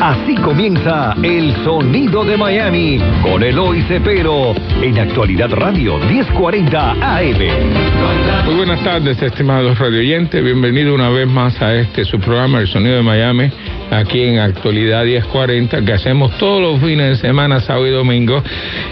Así comienza El Sonido de Miami con Eloy Cepero en Actualidad Radio 1040 AM. Muy buenas tardes, estimados radioyentes. Bienvenido una vez más a este su programa El Sonido de Miami aquí en Actualidad 1040 que hacemos todos los fines de semana, sábado y domingo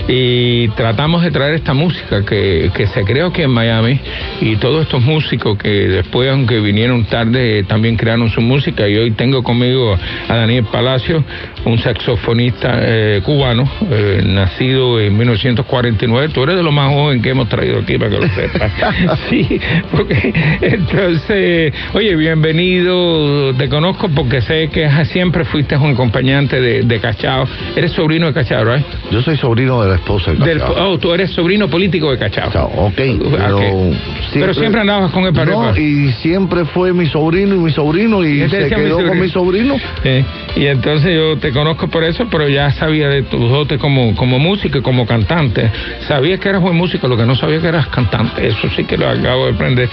y tratamos de traer esta música que, que se creó aquí en Miami y todos estos músicos que después, aunque vinieron tarde, también crearon su música y hoy tengo conmigo a Daniel Palacio, un saxofonista eh, cubano, eh, nacido en 1949. Tú eres de lo más joven que hemos traído aquí para que lo sepas. sí, porque entonces, oye, bienvenido, te conozco porque sé que siempre fuiste un acompañante de, de Cachao. Eres sobrino de Cachao, ¿right? Yo soy sobrino de la esposa de Cachao. Del, oh, tú eres sobrino político de Cachao. Chao, ok, pero, Ok. Pero siempre andabas con el para No, y siempre fue mi sobrino y mi sobrino y ¿Qué te se decía mi quedó con mi sobrino. Sí, y entonces yo te conozco por eso, pero ya sabía de tus dotes como, como músico y como cantante. Sabía que eras buen músico, lo que no sabía que eras cantante. Eso sí que lo acabo de aprender.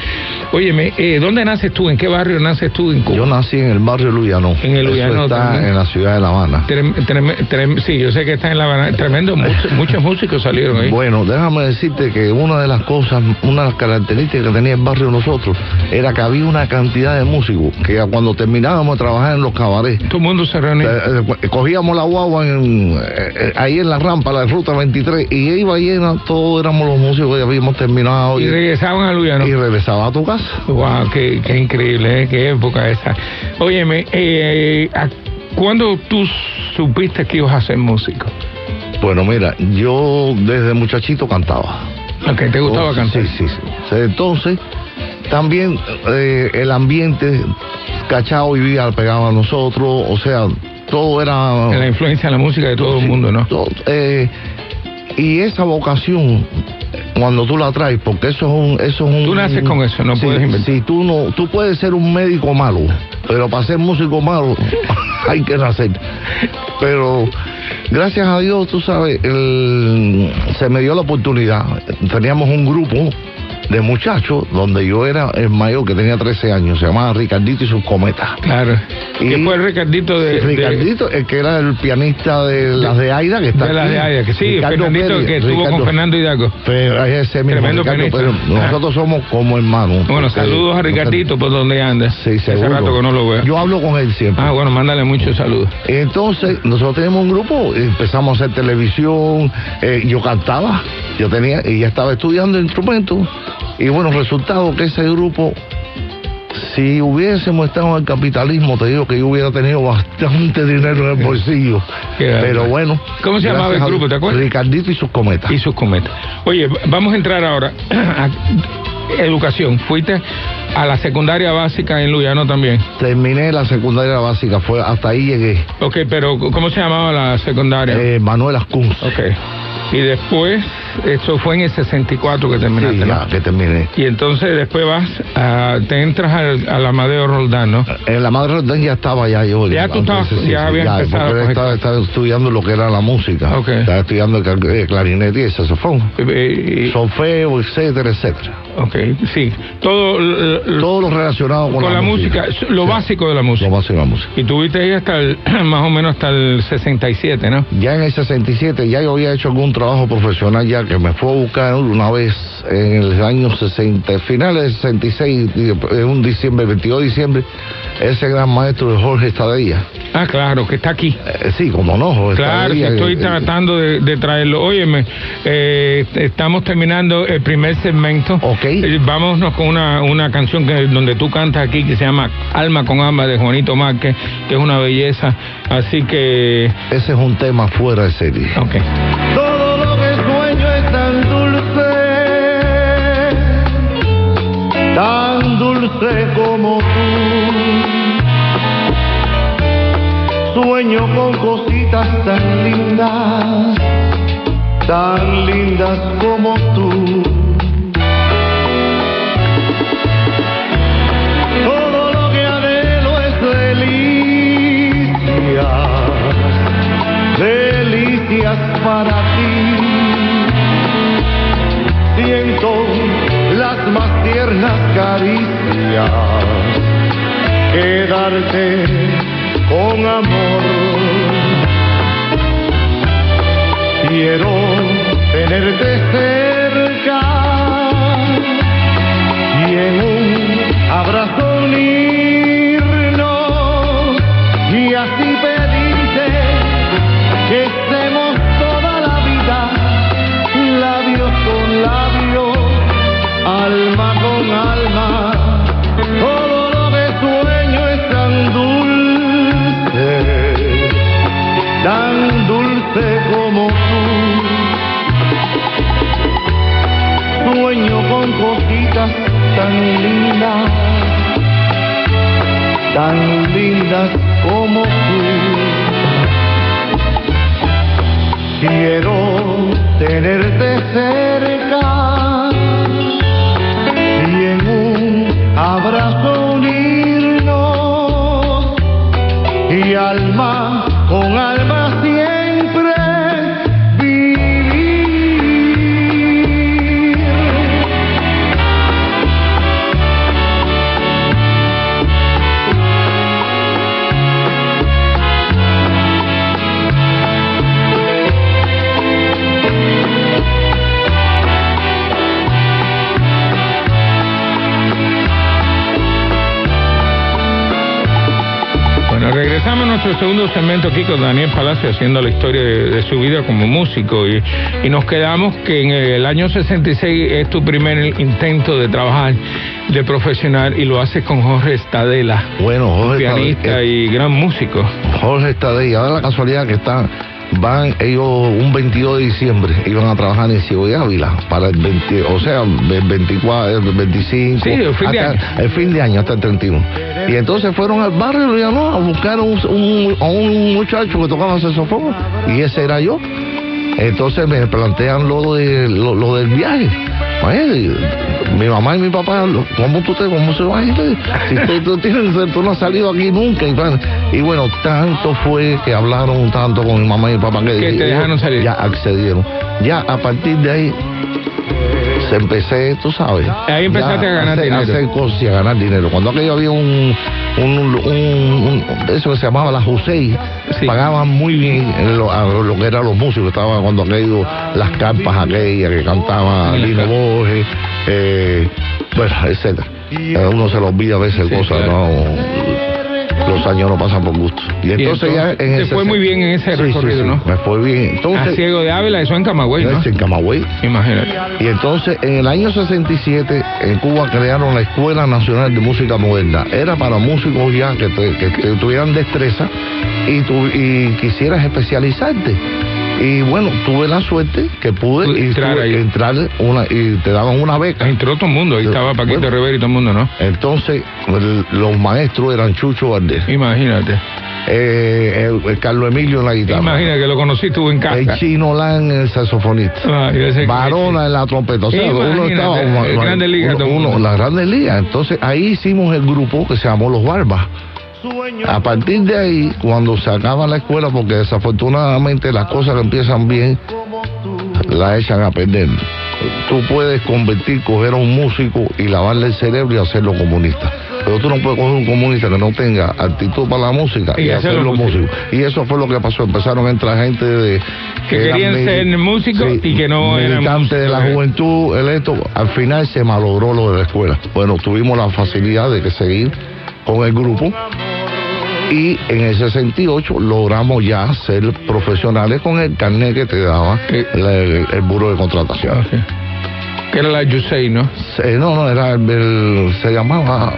Óyeme, eh, ¿dónde naces tú? ¿En qué barrio naces tú en Cuba? Yo nací en el barrio Luyano. En el Luyano Eso está también. en la ciudad de La Habana. Trem- trem- trem- sí, yo sé que está en La Habana. Tremendo, muchos, muchos músicos salieron ahí. Bueno, déjame decirte que una de las cosas, una de las características que tenía el barrio nosotros era que había una cantidad de músicos que cuando terminábamos de trabajar en los cabarets, Todo el mundo se reunía. Cogíamos la guagua en, eh, ahí en la rampa, la ruta 23, y iba llena, todos éramos los músicos que habíamos terminado Y y, regresaban a Luyano. y regresaba a tu casa. Wow, qué, qué increíble, ¿eh? qué época esa. Óyeme, eh, ¿a- ¿cuándo tú supiste que ibas a ser músico? Bueno, mira, yo desde muchachito cantaba. Ok, ¿te gustaba Oh, cantar? Sí, sí, sí. Entonces, también eh, el ambiente, cachao vivía pegado a nosotros, o sea, todo era... La influencia de la música de todo el mundo, ¿no? todo, eh, y esa vocación, cuando tú la traes, porque eso es un... Eso es un Tú naces con eso, no Sí, puedes inventar. Sí, tú, no, tú puedes ser un médico malo, pero para ser músico malo hay que nacer. Pero gracias a Dios, tú sabes, el- se me dio la oportunidad. Teníamos un grupo de muchachos donde yo era el mayor que tenía 13 años, se llamaba Ricardito y sus cometas. Claro. Y- que fue el Ricardito de, de- Ricardito, el que era el pianista de las de Aida, que está de las de Aida, que sí, Ricardo Fernandito Pérez, que estuvo Ricardo- con Fernando Hidalgo. Pero ese mismo, Tremendo Ricardo. Pérez. Nosotros somos como hermanos. Bueno, saludos a Ricardito por donde anda. Sí, Hace seguro. rato que no lo veo. Yo hablo con él siempre. Ah, bueno, mándale muchos saludos. Entonces, nosotros teníamos un grupo, empezamos a hacer televisión, eh, yo cantaba, yo tenía, y ya estaba estudiando instrumentos, y bueno, resultado que ese grupo, si hubiésemos estado en el capitalismo, te digo que yo hubiera tenido bastante dinero en el bolsillo. Pero bueno. ¿Cómo se llamaba el grupo, te acuerdas? Ricardito y sus cometas. Y sus cometas. Oye, vamos a entrar ahora a educación. Fuiste a la secundaria básica en Luyano también. Terminé la secundaria básica, fue hasta ahí llegué. Ok, pero ¿cómo se llamaba la secundaria? Eh, Manuel Ascunz. Ok. Y después, eso fue en el 64 que terminaste, Sí, ¿no? ya que terminé. Y entonces después vas, a, te entras al, al Amadeo Roldán, ¿no? En la madre Roldán ya estaba ya yo. Ya tú estabas- ya había empezado a Porque él coger estaba, estaba estudiando lo que era la música. Estaba estudiando el eh, clarinete y el saxofón. Eh, eh, Solfeo, etcétera, etcétera. ok, sí. Todo l- l- Todo lo relacionado con, con la música, lo Sí, básico de la música. Lo básico de la música. Y tuviste ahí hasta el, más o menos hasta el 67, ¿no? Ya en el 67 ya yo había hecho algún trabajo profesional ya que me fue a buscar una vez en el año 60, finales del 66, en un diciembre, 22 de diciembre, ese gran maestro de Jorge Estadilla. Ah, claro, que está aquí. Eh, sí, como no, Jorge Claro, estoy eh, tratando de, de traerlo. Óyeme, eh, estamos terminando el primer segmento. Ok. Eh, vámonos con una, una canción que, donde tú cantas aquí que se llama Alma con Alma de Juanito Márquez, que es una belleza. Así que, Ese es un tema fuera de serie. ok. Tan dulce como tú. Sueño con cositas tan lindas, tan lindas como tú. Todo lo que anhelo es delicia, delicias para ti. Siento las más tiernas caricias quedarte con amor. Quiero tenerte cerca y en un abrazo unirnos y así Sueño con cositas tan lindas, tan lindas como tú. Quiero tenerte cerca y en un abrazo unirnos y alma con alma regresamos a nuestro segundo segmento aquí con Daniel Palacio haciendo la historia de, de su vida como músico y, y nos quedamos que en el año 66 es tu primer intento de trabajar de profesional y lo haces con Jorge Estadela, Bueno, Jorge pianista Estadella, y gran músico. Jorge Estadella, da la casualidad que están, van ellos un 22 de diciembre, iban a trabajar en Ciego de Ávila para el 20, o sea, el 24, el 25, Sí, el fin de hasta año. el fin de año, hasta el 31. Y entonces fueron al barrio ya no, a buscar un, un- a un muchacho que tocaba saxofón, y ese era yo. Entonces me plantean lo, de, lo, lo del viaje. Oye, mi mamá y mi papá, ¿cómo tú te, cómo se va a ir? Si tú, tú tienes- tú no has salido aquí nunca. Y, bueno, tanto fue que hablaron tanto con mi mamá y mi papá que, Que te ellos dejaron salir. Ya accedieron. Ya a partir de ahí empecé, tú sabes. Ahí empezaste ya a ganar hacer, dinero. hacer cosas y a ganar dinero. Cuando aquello había un, un, un- un- eso que se llamaba la Josei, Sí. pagaban muy bien en lo, a lo que eran los músicos. Estaban cuando aquello, las carpas aquellas que cantaba Lino. Borges, eh, bueno, etcétera. Uno se le olvida a veces Sí, cosas, claro. no. Los años no pasan por gusto. Y entonces, ya entonces, en te ese fue muy bien en ese Sí, recorrido, sí, ¿no? Me fue bien. A Ciego de Ávila, eso en Camagüey, ¿no? en Camagüey. Imagínate. Y entonces en el año 67 en Cuba crearon la Escuela Nacional de Música Moderna. Era para músicos ya que, te- que- que tuvieran destreza y, tu- y quisieras especializarte. Y bueno, tuve la suerte que pude Pude y entrar entrar una, y te daban una beca. Entró todo el mundo, ahí estaba Paquito Bueno. Rivera y todo el mundo, ¿no? Entonces el- los maestros eran Chucho Valdés, Imagínate. eh, el, el Carlos Emilio en la guitarra, Imagínate que lo conocí tú en casa. el Chino Lan el saxofonista. Que- Varona en la trompeta. O sea, uno estaba. Grandes Ligas uno- uno- las grandes ligas. Entonces ahí hicimos el grupo que se llamó Los Barbas. A partir de ahí, cuando se acaba la escuela, porque desafortunadamente las cosas que empiezan bien, la echan a perder. Tú puedes convertir, coger a un músico y lavarle el cerebro y hacerlo comunista. Pero tú no puedes coger un comunista que no tenga actitud para la música Y y, hacerlo músico. Y eso fue lo que pasó. Empezaron a entrar gente de Que querían ser músicos y que no eran militantes de la músicos, juventud, electo. Al final se malogró lo de la escuela. Bueno, tuvimos la facilidad de que seguir con el grupo. Y en el 68 logramos ya ser profesionales con el carnet que te daba la- el, el buro de contratación. Ok. Que era la Yusei, ¿no? Se- no, no, era el, el- se llamaba...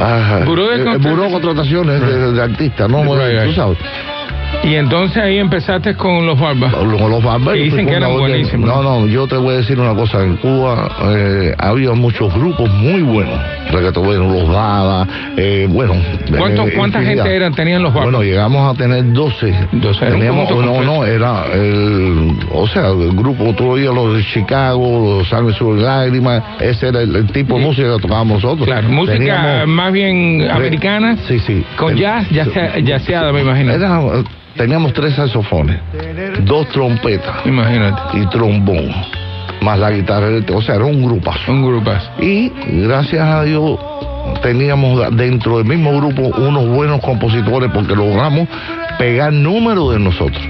ah, Buró de el- el buró de contrataciones de, de artistas, ¿no? Right, tú right. sabes. Y entonces ahí empezaste con los barbas. Con los barberos, Que dicen que eran buenísimos. No, no, yo te voy a decir una cosa. En Cuba eh, había muchos grupos muy buenos. Reggaetoneros, los Dada, eh, bueno. ¿Cuánto- eh, ¿Cuánta gente eran, tenían los barbas? Bueno, llegamos a tener 12. 12, era un Teníamos, conjunto no, no, era el, o sea, el grupo, oías los de Chicago, los Sangre Sur Lágrimas, ese era el, el tipo de música que tocábamos nosotros. Claro, música Teníamos- más bien americana, Sí, sí. con jazz, jazz- jazzeada, me imagino. Era, teníamos tres saxofones, dos trompetas Imagínate, y trombón, más la guitarra eléctrica, o sea, era un grupazo. un grupazo. Y gracias a Dios teníamos dentro del mismo grupo unos buenos compositores porque logramos pegar números de nosotros.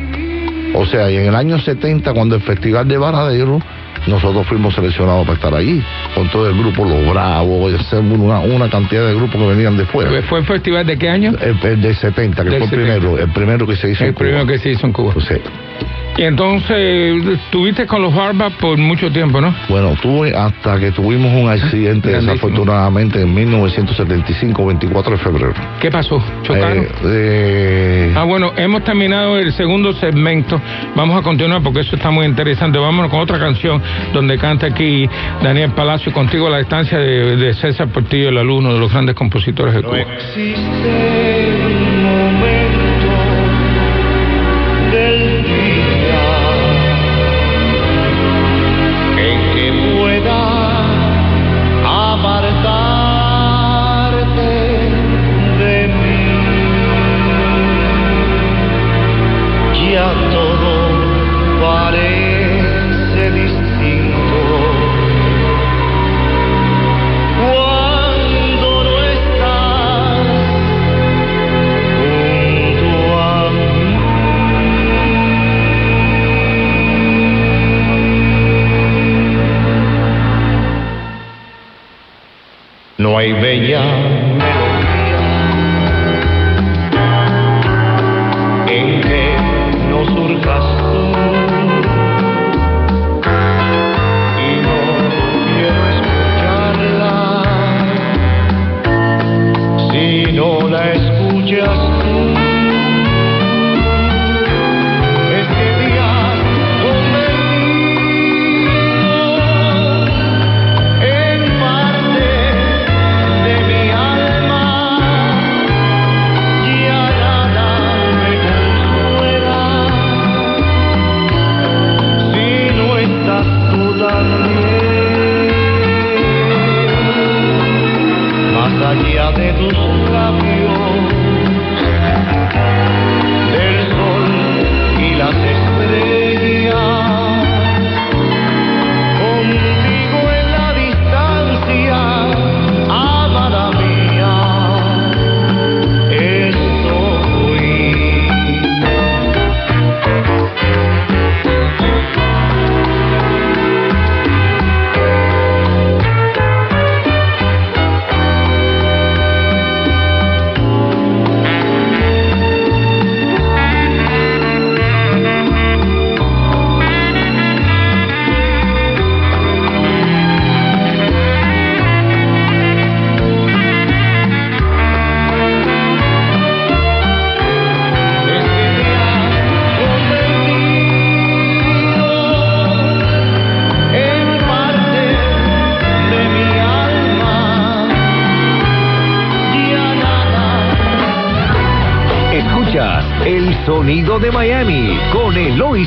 O sea, y en el año 70, cuando el Festival de Varadero, nosotros fuimos seleccionados para estar ahí, con todo el grupo Los Bravos, una, una cantidad de grupos que venían de fuera. ¿Fue el festival de qué año? El, el de 70, que Del fue el 70. primero, el primero que se hizo El en Cuba. primero que se hizo en Cuba. Y entonces, estuviste con los Barbas por mucho tiempo, ¿no? Bueno, tuve hasta que tuvimos un accidente Grandísimo. desafortunadamente en 1975, 24 de febrero. ¿Qué pasó? ¿Chocaron? Eh, eh, Ah, bueno, hemos terminado el segundo segmento. Vamos a continuar porque eso está muy interesante. Vámonos con otra canción donde canta aquí Daniel Palacio, contigo a la distancia de, de César Portillo, el alumno de los grandes compositores de No Cuba. existe un momento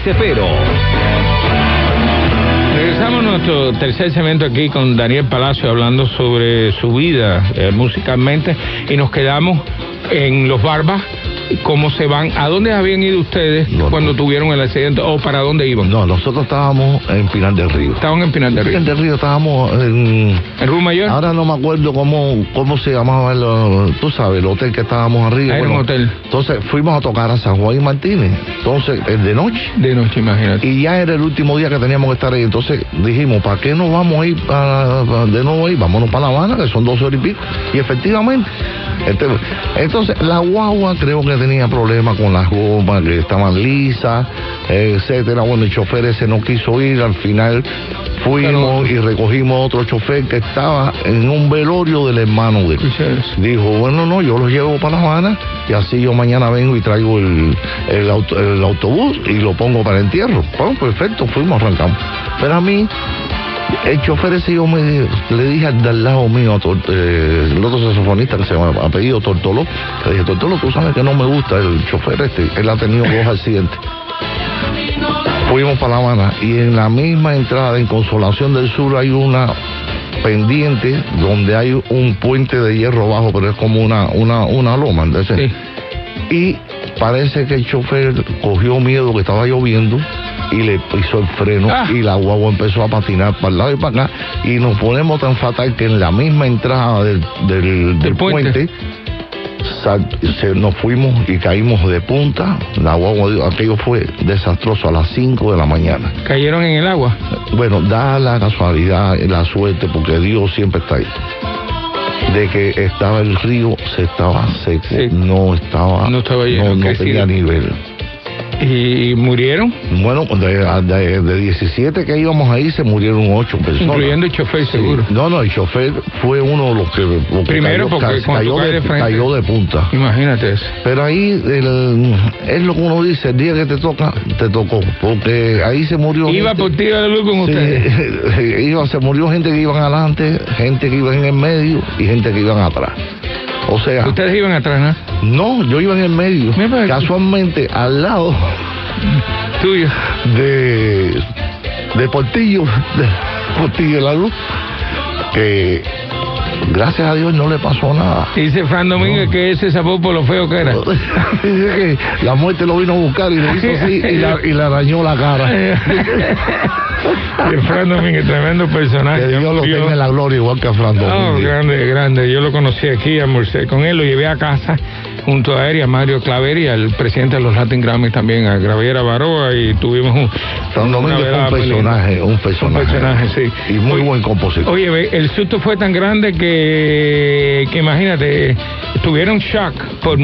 Cepero. Regresamos a nuestro tercer segmento aquí con Daniel Palacio hablando sobre su vida eh, musicalmente y nos quedamos en Los Barbas. ¿Cómo se van? ¿A dónde habían ido ustedes No, cuando no. tuvieron el accidente o para dónde iban? no, nosotros estábamos en Pinar del Río. Estaban en Pinar del En Río. Pinar del Río estábamos en... ¿En Rue Mayor? Ahora no me acuerdo cómo, cómo se llamaba, el, tú sabes, el hotel que estábamos arriba. Era un hotel. Entonces fuimos a tocar a San Juan y Martínez. Entonces, de noche. De noche, imagínate. Y ya era el último día que teníamos que estar ahí. Entonces dijimos, ¿para qué nos vamos a ir para- para- de nuevo ahí? Vámonos para La Habana, que son 12 horas y pico. Y efectivamente. Este, entonces, la guagua creo que tenía problemas con las gomas, que estaban lisas, etcétera. Bueno, el chofer ese no quiso ir. Al final fuimos y recogimos otro chofer que estaba en un velorio del hermano de él. Dijo, bueno, no, yo los llevo para La Habana y así yo mañana vengo y traigo el, el, auto- el autobús y lo pongo para el entierro. Bueno, perfecto, fuimos, arrancamos. Pero a mí, el chofer ese yo me le dije al lado mío, a Tor- eh, el otro saxofonista que se llama apellido Tortolo, le dije, Tortolo, tú sabes que no me gusta el chofer este, él ha tenido dos accidentes. Fuimos para La Habana y en la misma entrada en Consolación del Sur hay una pendiente donde hay un puente de hierro bajo, pero es como una, una, una loma. entonces, Sí. Y parece que el chofer cogió miedo que estaba lloviendo y le pisó el freno Ah. y la guagua empezó a patinar para el lado y para acá y nos ponemos tan fatal que en la misma entrada del, del, del puente. puente, sal- se- nos fuimos y caímos de punta. La guagua, aquello fue desastroso a las 5 de la mañana. Cayeron en el agua. Bueno, da la casualidad, la suerte, porque Dios siempre está ahí. De que estaba el río, se estaba seco, Sí. no estaba, No estaba lleno, no, no tenía nivel. Y murieron, Bueno, de, de, de 17 que íbamos ahí se murieron 8 personas. incluyendo el chofer, Sí. seguro. No, no, el chofer fue uno de los que, lo que Primero, cayó, porque ca- cayó, de, frente- cayó de punta. Imagínate eso. Pero ahí el- es lo que uno dice, el día que te toca, te tocó, porque ahí se murió. Iba gente- por tiro de luz con Sí, ustedes. iba, se murió gente que iban adelante, gente que iba en el medio y gente que iban atrás. O sea, Ustedes iban atrás, ¿no? no, yo iba en el medio. Casualmente al lado Tuyo. de, de Portillo, de Portillo de la Luz, que gracias a Dios no le pasó nada. Dice Fran Domínguez que ese sabor por lo feo que era. Dice que la muerte lo vino a buscar y le hizo así y, la- y le arañó la cara. Fran Domínguez, tremendo personaje. Que Dios lo tenga en la gloria igual que a Fran No, Domínguez. grande, grande. Yo lo conocí aquí, almorcé con él, lo llevé a casa junto a él y a Mario Claver y al presidente de los Latin Grammy también, a Graviera Baroa, y tuvimos un. Fran Domínguez fue un muy personaje, un personaje. Un personaje, sí. Y muy Oye, buen compositor. Oye, el susto fue tan grande que, que imagínate, tuvieron shock por,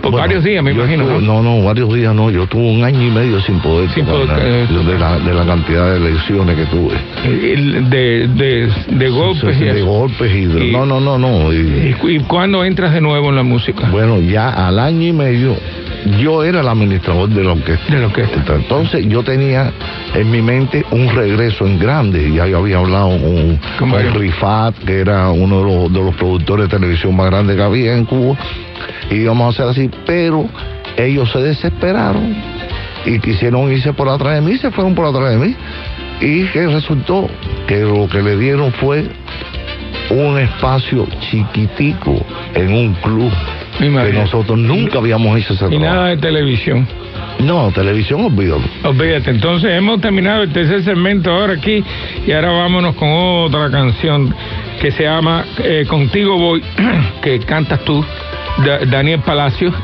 por Bueno, varios días, me imagino. estuve- ¿no? no, no, varios días no. Yo tuve un año y medio sin poder Sin poder, eh, de, la, de la cantidad de lesiones que tuve. De, de, de golpes y de eso. golpes y, de- Y- no, no, no, no. y- ¿Y, cuándo entras de nuevo en la música? bueno, ya al año y medio yo era el administrador de la orquesta. De la orquesta. Entonces yo tenía en mi mente un regreso en grande. Ya yo había hablado con, Con. Rifat, que era uno de los, de los productores de televisión más grandes que había en Cuba. Y íbamos a hacer así, pero ellos se desesperaron y quisieron irse por atrás de mí, se fueron por atrás de mí. Y que resultó que lo que le dieron fue un espacio chiquitico en un club que nosotros nunca habíamos hecho ese Y trabajo. nada de televisión. No, televisión, olvídalo. Olvídate, entonces hemos terminado el tercer segmento ahora aquí y ahora vámonos con otra canción que se llama eh, Contigo Voy, que cantas tú, Da- Daniel Palacios.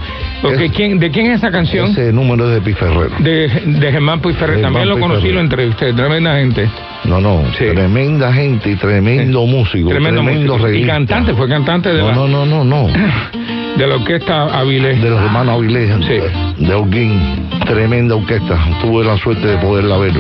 Porque Es- ¿quién, ¿De quién es esa canción? Ese número es de Piferrero. De, de Germán Puig Ferrer. Germán También lo conocí, lo entrevisté, tremenda gente. No, no, Sí. tremenda gente y tremendo músico, tremendo, músico. Y cantante, fue cantante de, No, la, no, no, no, no. de la orquesta Avilés. De los hermanos Avilés, Sí. de Holguín. Tremenda orquesta. Tuve la suerte de poderla ver.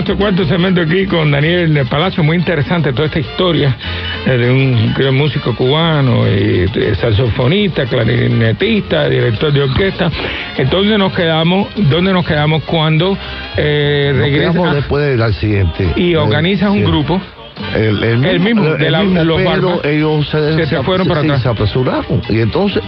Nuestro cuarto segmento aquí con Daniel del Palacio. Muy interesante toda esta historia eh, de un gran músico cubano, y, eh, saxofonista, clarinetista, director de orquesta. Entonces nos quedamos, ¿dónde nos quedamos cuando eh, quedamos después del accidente. y organizas un grupo? El, el El mismo, de la- los pero ellos se, fueron para atrás. se apresuraron. Y entonces,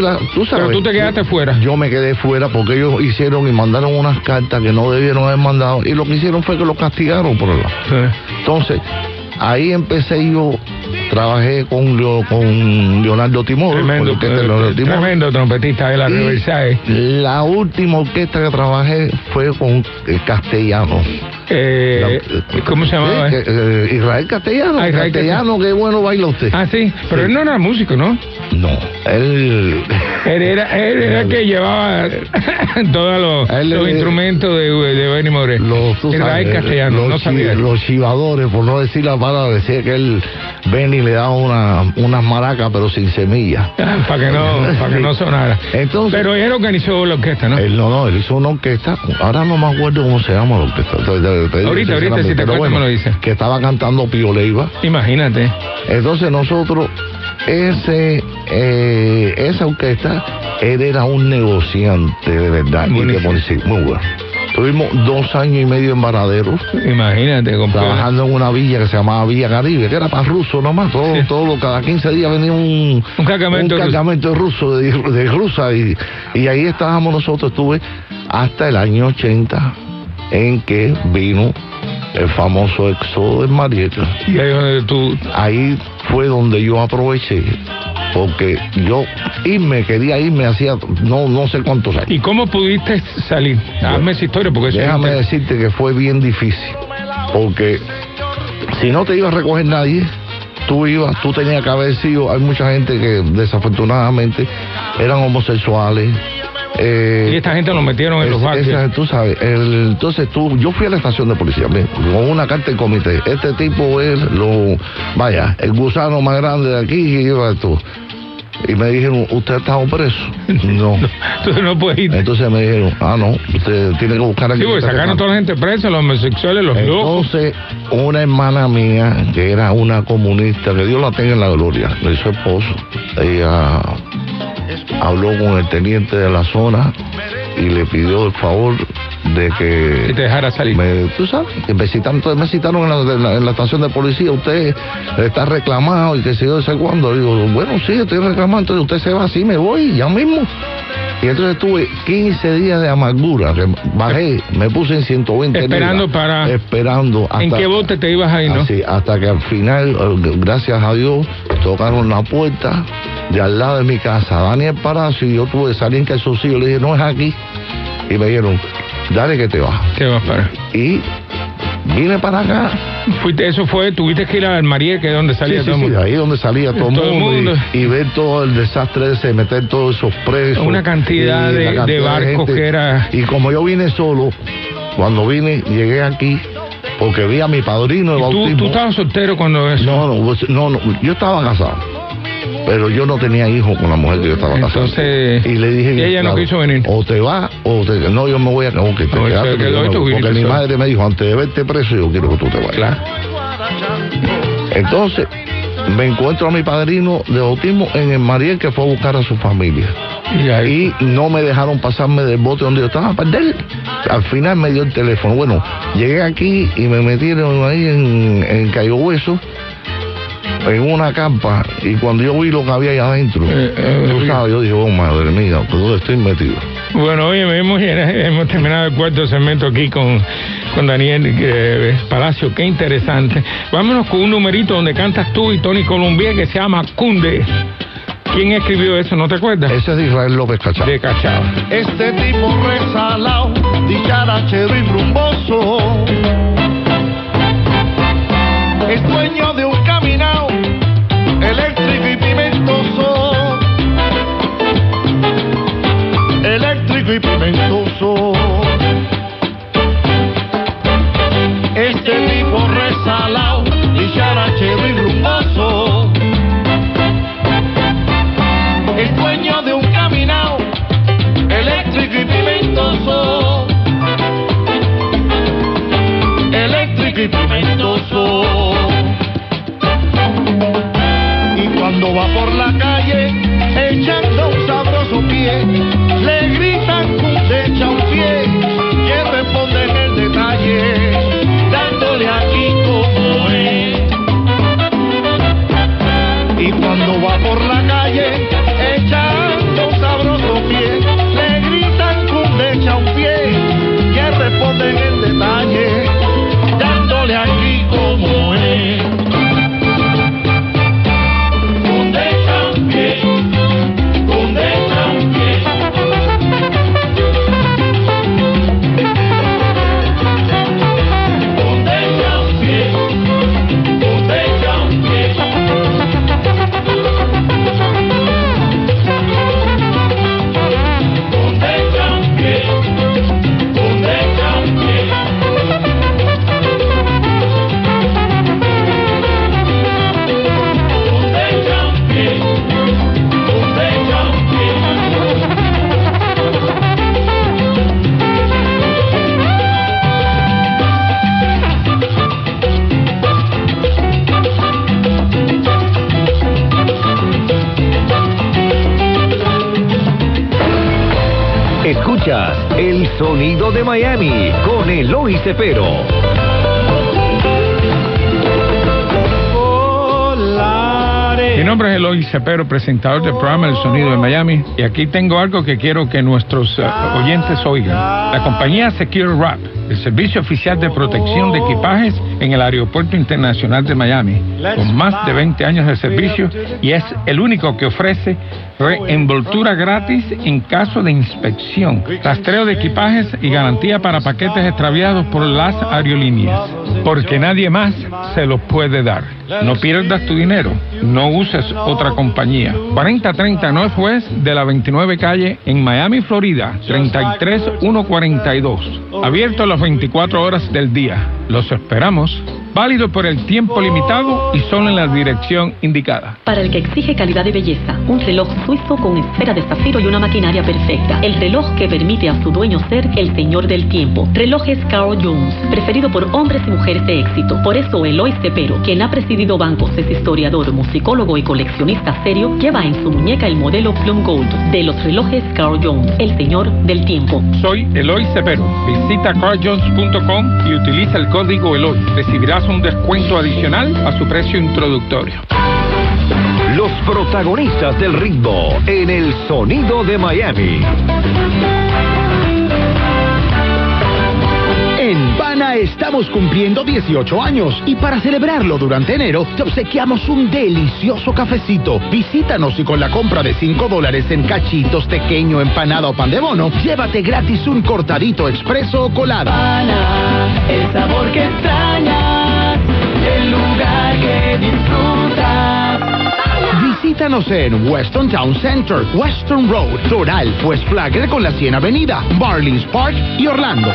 la, tú sabes. Pero tú te quedaste fuera. Yo me quedé fuera porque ellos hicieron y mandaron unas cartas que no debieron haber mandado. Y lo que hicieron fue que lo castigaron por el Entonces, ahí empecé yo, trabajé con, con Leonardo Timor. Tremendo, con la orquesta de Leonardo eh, Timor. tremendo trompetista de la Riverside. La última orquesta que trabajé fue con el Castellano. Eh, La- ¿Cómo se llamaba? Eh, Israel Castellano. Ah, Israel Castellano, qué bueno baila usted. Ah, sí, pero Sí. él no era músico, ¿no? No, él. Él era, él era el que llevaba todos los, Él los es- instrumentos de, de Benny More. Los, Israel sabes, Castellano, los, no sabía. los chivadores, por no decir la palabra, decía que él Benny le daba una, unas maracas, pero sin semilla. para que no, para que no sonara. Entonces, Pero él organizó la orquesta, ¿no? él no, no, él hizo una orquesta. Ahora no me acuerdo cómo se llama la orquesta. te- Ahorita, ahorita, si te acuerdas, me lo dices. Que estaba cantando Pío Leiva. Imagínate. Entonces nosotros, ese, eh, esa orquesta, él era un negociante de verdad. y de muy bueno. Tuvimos dos años y medio en Varadero, Imagínate, compadre. trabajando en una villa que se llamaba Villa Caribe, que era para rusos nomás. Todo, Sí. todo, cada 15 días venía un, Un cargamento un ruso. cargamento ruso de, de Rusia. Y, y ahí estábamos nosotros. Estuve hasta el año 80 en que vino el famoso éxodo de Marieta. Y ahí donde tú. Ahí fue donde yo aproveché, porque yo irme, quería irme hacía no, no sé cuántos años. ¿Y cómo pudiste salir? Hazme esa historia, porque es Déjame decirte que fue bien difícil, porque si no te iba a recoger nadie, tú ibas, tú tenías que haber sido, hay mucha gente que desafortunadamente eran homosexuales. Eh, Y esta gente lo metieron en los barcos. tú sabes, el- entonces tú, yo fui a la estación de policía bien, con una carta del comité. Este tipo es lo, vaya, el gusano más grande de aquí y lleva esto. Y me dijeron, ¿usted ha estado preso? No. Tú no puedes ir. Entonces me dijeron, ah, no, usted tiene que buscar aquí. Sí, porque sacaron toda la gente presa, los homosexuales, los locos. Entonces, una hermana mía, que era una comunista, que Dios la tenga en la gloria, de su esposo, ella habló con el teniente de la zona y le pidió el favor de que Que te dejara salir. me, tú sabes, que me citaron, entonces me citaron en la, en la- en la estación de policía, usted está reclamado y que sé yo, sé cuándo. Digo, bueno, sí, estoy reclamando, entonces usted se va así, me voy, ya mismo. Y entonces tuve 15 días de amargura, que bajé, me puse en 120 Esperando libras, para- Esperando hasta... ¿En qué bote te ibas ahí, no? Así, hasta que al final, eh, gracias a Dios, tocaron la puerta de al lado de mi casa, Daniel Palacio, y yo tuve que salir en calzoncillo, le dije, no es aquí. Y me dijeron, dale que te vas. Te vas para. Y vine para acá. Fuiste, eso fue, tuviste que ir al Mariel, que es donde Sí, salía sí, todo el sí, mundo. ahí donde salía todo, Todo el el mundo. Y, y ver todo el desastre ese, meter todos esos presos. Una cantidad de- cantidad barcos que era- Y como yo vine solo, cuando vine, llegué aquí, porque vi a mi padrino de ¿Y tú, bautismo. tú estabas soltero cuando eso? No, no, no, no, yo estaba casado. Pero yo no tenía hijos con la mujer que yo estaba casado. Entonces, y le dije bien ella no quiso venir. O te vas o te no yo me voy a ok, te No, quedaste, quedó yo porque mi madre me dijo antes de verte preso yo quiero que tú te vayas. Claro. Entonces, me encuentro a mi padrino de bautismo en el Mariel que fue a buscar a su familia. Y ahí, Y no me dejaron pasarme del bote donde yo estaba para perder. Al final me dio el teléfono. Bueno, llegué aquí y me metieron ahí en, en Cayo Hueso, en una campa. Y cuando yo vi lo que había ahí adentro, Eh, eh, tú sí. sabes, yo dije, oh madre mía, ¿dónde estoy metido? Bueno, oye, hemos, hemos terminado el cuarto segmento aquí con, con Daniel eh, Palacio, qué interesante. Vámonos con un numerito donde cantas tú y Tony Colombier que se llama Cunde. ¿Quién escribió eso? ¿No te acuerdas? Ese es de Israel López Cachao. De Cachao. Este tipo resalao, dicharachero y rumboso. Es dueño Eléctrico y Mi nombre es Eloy Cepero, presentador del programa El Sonido de Miami. Y aquí tengo algo que quiero que nuestros eh, oyentes oigan. La compañía Secure Wrap, el servicio oficial de protección de equipajes en el Aeropuerto Internacional de Miami, con más de 20 años de servicio y es el único que ofrece reenvoltura gratis en caso de inspección, rastreo de equipajes y garantía para paquetes extraviados por las aerolíneas, porque nadie más se los puede dar. No pierdas tu dinero, no uses otra compañía. 4030 Northwest de la 29 calle en Miami, Florida, 33142. Abierto las 24 horas del día. Los esperamos. Válido por el tiempo limitado y solo en la dirección indicada. Para el que exige calidad de belleza, un reloj suizo con esfera de zafiro y una maquinaria perfecta. El reloj que permite a su dueño ser el señor del tiempo. Relojes Carl Jones, preferido por hombres y mujeres de éxito. Por eso Eloy Cepero, quien ha presidido bancos, es historiador, musicólogo y coleccionista serio, lleva en su muñeca el modelo Plum Gold de los relojes Carl Jones, el señor del tiempo. Soy Eloy Cepero. Visita carljones.com y utiliza el código Eloy. Recibirás un descuento adicional a su precio introductorio. Los protagonistas del ritmo en el sonido de Miami. En Pana estamos cumpliendo 18 años y para celebrarlo durante enero te obsequiamos un delicioso cafecito. Visítanos y con la compra de 5 dólares en cachitos, pequeño, empanada o pan de bono, llévate gratis un cortadito expreso o colada. Pana, el sabor que extrañas, el lugar que disfrutas. Visítanos en Weston Town Center, Western Road, Doral, West Flagler con la 100 Avenida, Marlins Park y Orlando.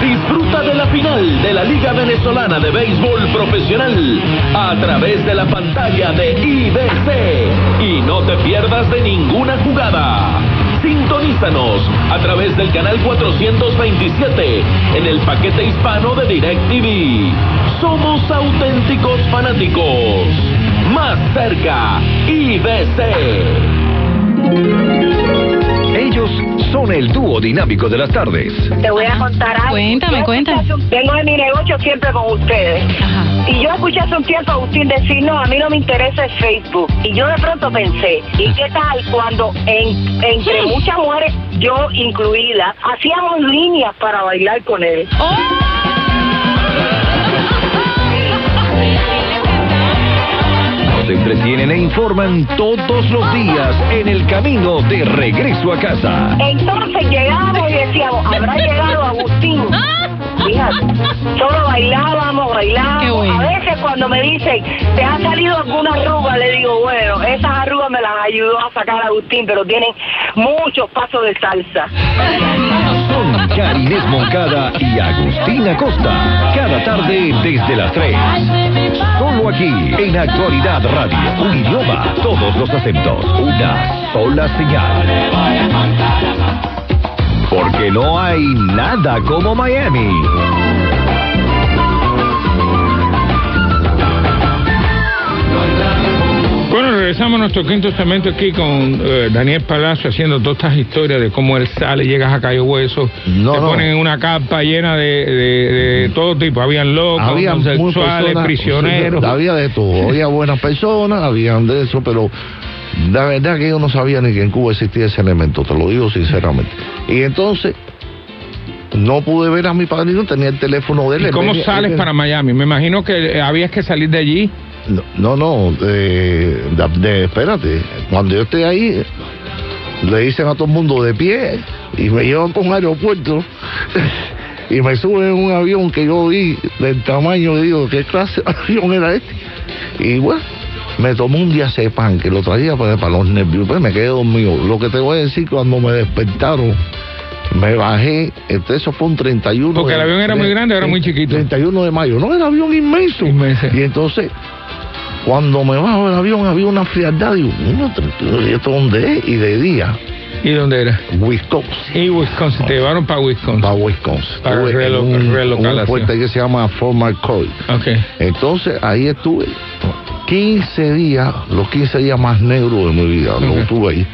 Disfruta de la final de la Liga Venezolana de Béisbol Profesional a través de la pantalla de IBC y no te pierdas de ninguna jugada. Sintonízanos a través del canal 427 en el paquete hispano de DirecTV. Somos auténticos fanáticos. Más cerca, IBC. Ellos son el dúo dinámico de las tardes. Te voy a contar algo. Cuéntame, cuéntame. Tengo en mi negocio siempre con ustedes. Ajá. Y yo escuché hace un tiempo a Agustín decir, no, a mí no me interesa el Facebook. Y yo de pronto pensé, ¿y qué tal cuando en- entre muchas mujeres, yo incluida, hacíamos líneas para bailar con él? Nos entretienen e informan todos los días en el camino de regreso a casa. Entonces llegábamos y decíamos, ¿habrá llegado Agustín? Fíjate, solo bailábamos, bailábamos. Qué bueno. A veces cuando me dicen, ¿te ha salido alguna arruga? Le digo, bueno, esas arrugas me las ayudó a sacar Agustín, pero tienen muchos pasos de salsa. Son Karinés Moncada y Agustina Costa. Cada tarde desde las 3. Solo aquí en Actualidad Radio. Un idioma, todos los acentos, una sola señal. Porque no hay nada como Miami. No hay nada Empezamos nuestro quinto segmento aquí con eh, Daniel Palacio haciendo todas estas historias de cómo él sale, llegas a Cayo Hueso, No, te no. ponen en una capa llena de, de- de todo tipo. Habían locos, había homosexuales, personas- prisioneros. Había de todo. Había buenas personas, habían de eso, pero la verdad que yo no sabía ni que en Cuba existía ese elemento, te lo digo sinceramente. Y entonces, no pude ver a mi padrino, tenía el teléfono de él. ¿Y él cómo venía- sales él- para Miami? Me imagino que eh, habías que salir de allí. No, no, no, de, de- de- espérate. Cuando yo esté ahí, le dicen a todo el mundo de pie y me llevan por un aeropuerto y me suben en un avión que yo vi del tamaño, digo, ¿qué clase de avión era este? Y bueno, me tomó un diazepam que lo traía para, para los nervios, pues me quedé dormido. Lo que te voy a decir, cuando me despertaron, me bajé, este, eso fue un 31. Porque el de- avión era muy grande era muy chiquito. 31 de mayo, no, era avión inmenso. Inmenso. Y entonces, cuando me bajo del avión había una frialdad, digo, "Uno, ¿y esto dónde es? Y de día, ¿Y dónde era? Wisconsin. Y Wisconsin, te llevaron para Wisconsin. Para Wisconsin. Para relo- un, relocalación. un fuerte que se llama Fort McCoy. Ok. Entonces ahí estuve 15 días, los 15 días más negros de mi vida, lo Ok. estuve ahí.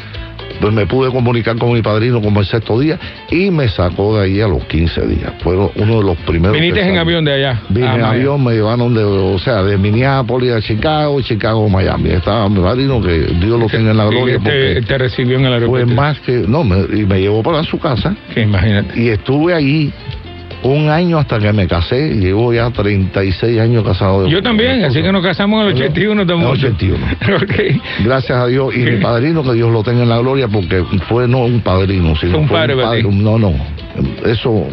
Pues me pude comunicar con mi padrino como el sexto día y me sacó de ahí a los 15 días. Fueron uno de los primeros. Viniste en avión de allá. Vine en Miami. avión, me llevaron de, o sea, de Minneapolis a Chicago, Chicago a Miami. Estaba mi padrino, que Dios lo tenga en la gloria, te, porque te recibió en el fue aeropuerto. más que, no, me, y me llevó para su casa Que imagínate. y estuve allí un año hasta que me casé. Llevo ya 36 años casado. Yo también, así que nos casamos en el 81 En el también. 81. ok. Gracias a Dios y mi padrino que Dios lo tenga en la gloria porque fue no un padrino, sino Fue un padre. No, no. Eso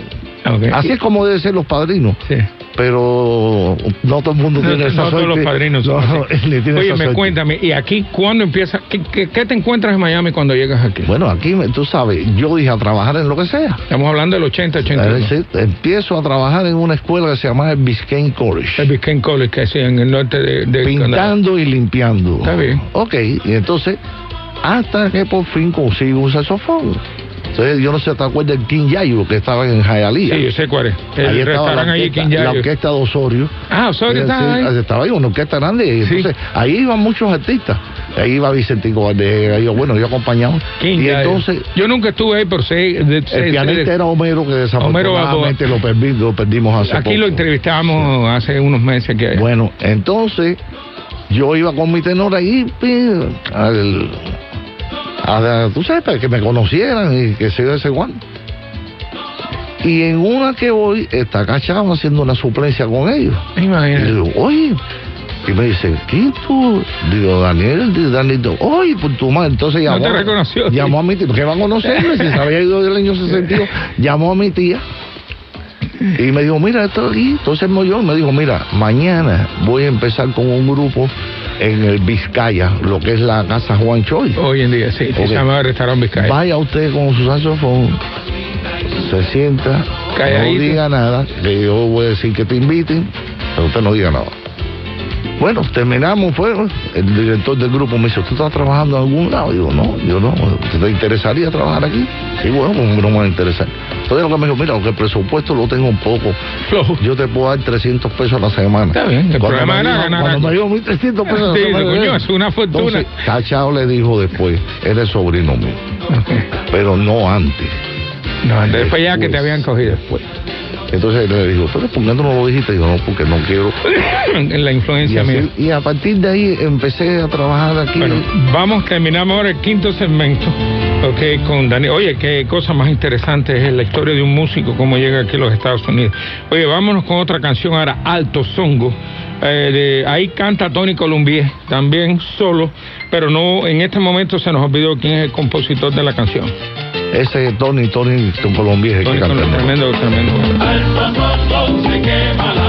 Así es como deben ser los padrinos. Sí. Pero no todo el mundo No, tiene esa no todos suerte. los padrinos No, Oye, me cuéntame, ¿y aquí cuándo empieza? ¿Qué, qué, qué te encuentras en Miami cuando llegas aquí? Bueno, aquí tú sabes, yo dije a trabajar en lo que sea. Estamos hablando del 80, Es 81. decir, empiezo a trabajar en una escuela que se llama el Biscayne College. El Biscayne College, que es en el norte de, de Canadá. pintando y limpiando. Está bien. Ok, y entonces, hasta que por fin consigo un saxofón. Entonces, yo no sé, ¿te acuerdas del King Yayo que estaba en Hialeah? Sí, yo sé cuál es. El Ahí estaba la orquesta, King la orquesta de Osorio. Ah, Osorio estaba ahí. Estaba ahí una orquesta grande. y Sí. Entonces, ahí iban muchos artistas. Ahí iba Vicentico Valdez, yo, bueno, yo acompañado. King y Yayo. entonces, Yo nunca estuve ahí, pero sé... de- sé- el pianista de- era Homero, que desafortunadamente lo, perdi- lo perdimos hace Aquí poco. lo entrevistamos hace unos meses que Bueno, entonces yo iba con mi tenor ahí al, a la- tú sabes, para que me conocieran y que se yo ese guante. Y en una que voy, está cachado haciendo una suplencia con ellos. Y Imagínate. digo, oye, y me dice, ¿quién tú? Digo, Daniel, Daniel, oye, por tu madre. Entonces No llamó, te reconoció. llamó a mi tía, porque va a conocerme, si se había ido del año 62, llamó a mi tía y me dijo, mira, esto aquí. Entonces me oyó y me dijo, mira, mañana voy a empezar con un grupo en el Vizcaya, lo que es la casa Juan Choi. Hoy en día, sí. Se llama Restaurante Vizcaya. Vaya usted con su saxofón, se sienta, Calladito. no diga nada, que yo voy a decir que te inviten, pero usted no diga nada. Bueno, terminamos, fue, el director del grupo me dice, ¿tú estás trabajando en algún lado? Digo, no, yo no, ¿te interesaría trabajar aquí? Sí, bueno, pues no me va a interesar. Entonces lo que me dijo, mira, aunque el presupuesto lo tengo un poco, yo te puedo dar 300 pesos a la semana. Está bien, el Cuando problema me era ganar Cuando me dijo 1300 pesos a la Sí, semana, coño, es una fortuna. Entonces, Cachao le dijo después, eres sobrino mío, pero no antes. No, después ya que te habían cogido. Después. Entonces le dijo, pero ¿por qué no lo dijiste? Digo, no, porque no quiero. en la Y, influencia así- mía. y a partir de ahí empecé a trabajar aquí. Bueno, vamos, terminamos ahora el quinto segmento. Ok, con Daniel. Oye, qué cosa más interesante es la historia de un músico, cómo llega aquí a los Estados Unidos. Oye, vámonos con otra canción ahora, Alto Songo. Eh, de- ahí canta Tony Colombier, también solo, pero no, en este momento se nos olvidó quién es el compositor de la canción. Ese Tony, Tony, un colombiano que Tony canta. Tremendo, tremendo. Alto son se quema la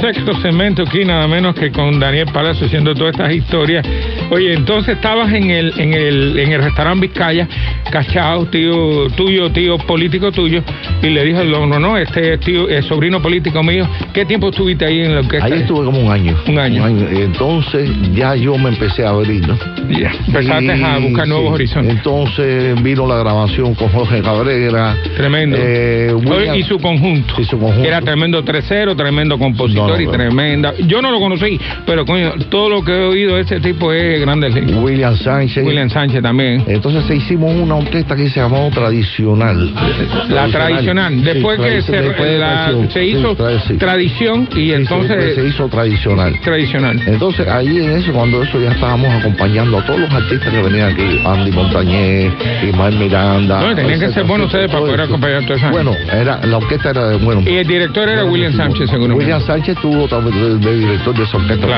sexto segmento aquí, nada menos que con Daniel Palacio haciendo todas estas historias. Oye, entonces estabas en el, en el, en el restaurante Vizcaya, cachao, tío tuyo, tío político tuyo, y le dijo, no, no, no, este es tío, es sobrino político mío. ¿Qué tiempo estuviste ahí en la orquesta? Ahí estuve como un año. Un año. Entonces ya yo me empecé a abrir, ¿no? Ya, Empezaste a buscar Y, nuevos horizontes. Entonces vino la grabación con Jorge Cabrera. Tremendo. eh, William- y su conjunto. y su conjunto. Era tremendo tercero, tremendo compositor No, no, y tremenda. Yo no lo conocí, pero coño, todo lo que he oído de ese tipo es grande. sí. William Sánchez. William Sánchez también. Entonces se hicimos una orquesta que se llamó Tradicional. La tradicional. Después Sí, que se, después de la- tradición. se Sí, hizo sí. tradición y entonces se hizo tradicional. tradicional. Entonces ahí en eso, cuando eso ya estábamos acompañando a todos los artistas que venían aquí, Andy Montañez, Ismael Miranda. No, tenían que ser buenos ustedes para poder acompañar a toda esa. Bueno, era, la orquesta era de bueno. Y el director era William Sánchez, seguro. William Sánchez tuvo también de, de director de esa orquesta. Claro.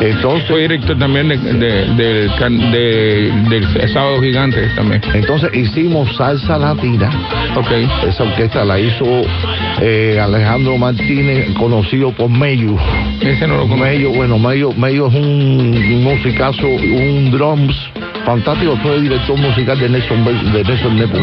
Entonces, Fue director también de, de- del can- de- del Sábado Gigante también. entonces hicimos salsa latina. Ok. Esa orquesta la hizo eh, Alejandro Martínez, conocido por Mello. Ese no lo conozco. Mello, bueno, Mello, Mello es un musicazo, un drums fantástico, fue director musical de Nelson, de Nelson Nepo.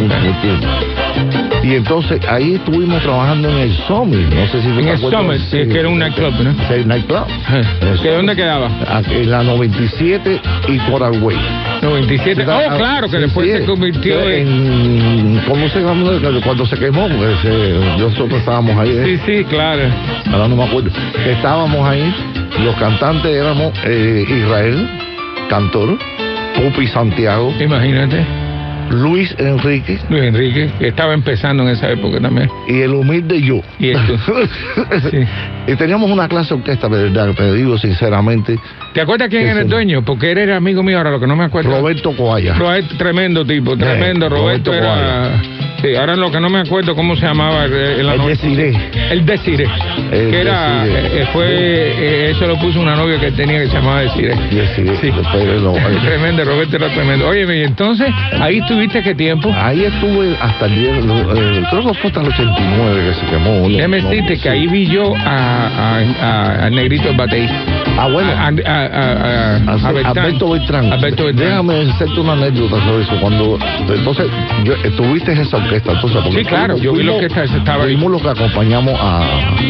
Y entonces ahí estuvimos trabajando en el Summit, no sé si En el. Summit, Sí. que era un nightclub, ¿no? Sí, nightclub. ¿Que dónde quedaba? Aquí, En la 97 y Coral Way. 97. Oh, claro, que Sí, después sí, se convirtió en... en... ¿Cómo se llama? Cuando se quemó, pues, eh, nosotros estábamos ahí. ¿eh? Sí, sí, claro. ahora no me acuerdo. Estábamos ahí, los cantantes éramos eh, Israel, cantor, Pupi Santiago, Imagínate. Luis Enrique Luis Enrique, que estaba empezando en esa época también. y el humilde yo. Y esto. Sí. y teníamos una clase orquesta, de verdad, te digo sinceramente, ¿Te acuerdas quién era el dueño? Porque él era amigo mío, ahora lo que no me acuerdo. Roberto Coaya. Roberto, tremendo tipo, tremendo. Roberto, Roberto era. Sí, ahora lo que no me acuerdo cómo se llamaba el, el, El Desiré. El Desire. El que era. Desiré. eh, fue. eh, eso lo puso una novia que tenía que se llamaba Desire. Desiré, Sí. después lo- tremendo, Roberto era tremendo. Oye, y entonces, ahí estuviste qué tiempo? Ahí estuve hasta el día, eh, creo que fue hasta el 89 que se quemó. Déjame decirte que ahí vi yo a, al negrito del Batey. Ah, bueno. A, a, a, Alberto, Beltrán. Alberto Beltrán. Déjame hacerte una anécdota sobre eso. Cuando, entonces, yo, estuviste en esa orquesta, entonces. Sí, claro, yo vi la orquesta, estaba. Fuimos los que acompañamos a,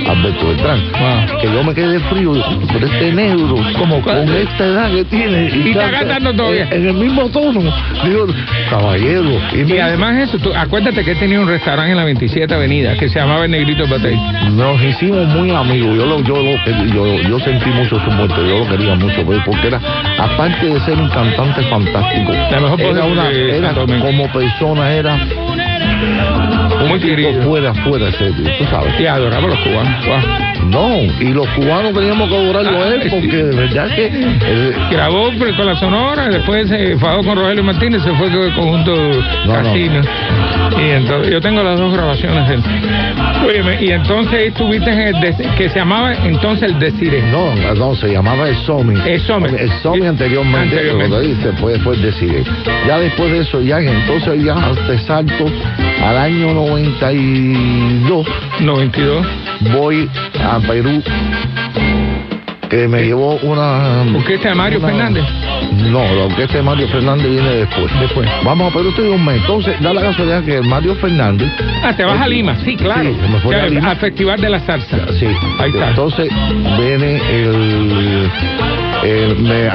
Alberto Beltrán. Wow. Que yo me quedé frío, pero este negro, como con esta edad que tiene. Y está canta cantando todavía. En, en el mismo tono. Digo, caballero. Y, además eso, tú, acuérdate que él tenía un restaurante en la 27 Avenida que se llamaba El Negrito Batey. Nos hicimos muy amigos. Yo, lo, yo, lo- yo, yo sentí mucho su muerte. Yo lo quería mucho. pues, Porque era, aparte de ser un cantante fantástico, La mejor voz era, de- una, de era Santo Domingo. como persona, era Muy querido. fuera, fuera serio, tú sabes. Y adoraba a los cubanos. Wow. No, y los cubanos teníamos que adorarlo a Ah, él sí. porque de verdad que. eh, Grabó con la Sonora, después se fajó con Rogelio Martínez, se fue con el conjunto No, no. Casino. Y entonces, yo tengo las dos grabaciones de él. Y entonces estuviste en el des- que se llamaba entonces el Desire. no, no, se llamaba el Somi. El Somi. El Somi anteriormente, Anteriormente. después, después decide. Ya después de eso, ya entonces ya te salto al año 92. 92. voy a Perú que me llevó una ¿Orquesta de Mario una- Fernández? no la orquesta de Mario Fernández viene después Después. vamos a Perú estoy un mes entonces da la casualidad que Mario Fernández Ah, te vas a Lima, sí, claro. Sí, me a Lima. Al Festival de la Salsa. sí Ahí está. entonces viene el, me-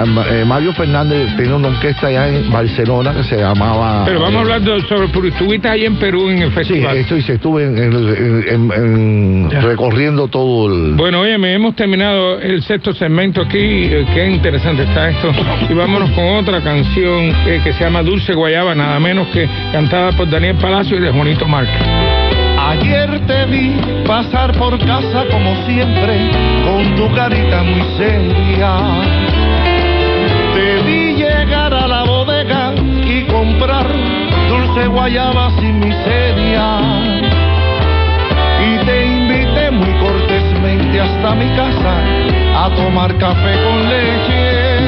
eh, Mario Fernández tiene una orquesta allá en Barcelona que se llamaba Pero vamos a eh, hablar de- sobre, porque estuviste ahí en Perú en el sí festival. estoy sí, estuve en- en- recorriendo todo el Bueno, oye, hemos terminado el sexto segmento aquí. eh, qué interesante está esto. Y vámonos con otra canción eh, que se llama Dulce Guayaba, nada menos que cantada por Daniel Palacio y de Juanito Márquez. Ayer te vi pasar por casa como siempre, con tu carita muy seria. Te vi llegar a la bodega y comprar dulce guayaba sin miseria. Hasta mi casa a tomar café con leche.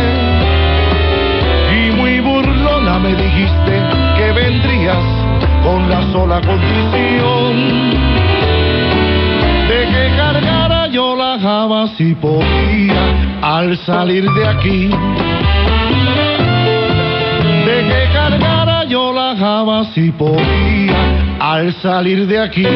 Y muy burlona me dijiste que vendrías con la sola condición de que cargar bajaba si podía al salir de aquí. De que cargara yo la bajaba si podía al salir de aquí.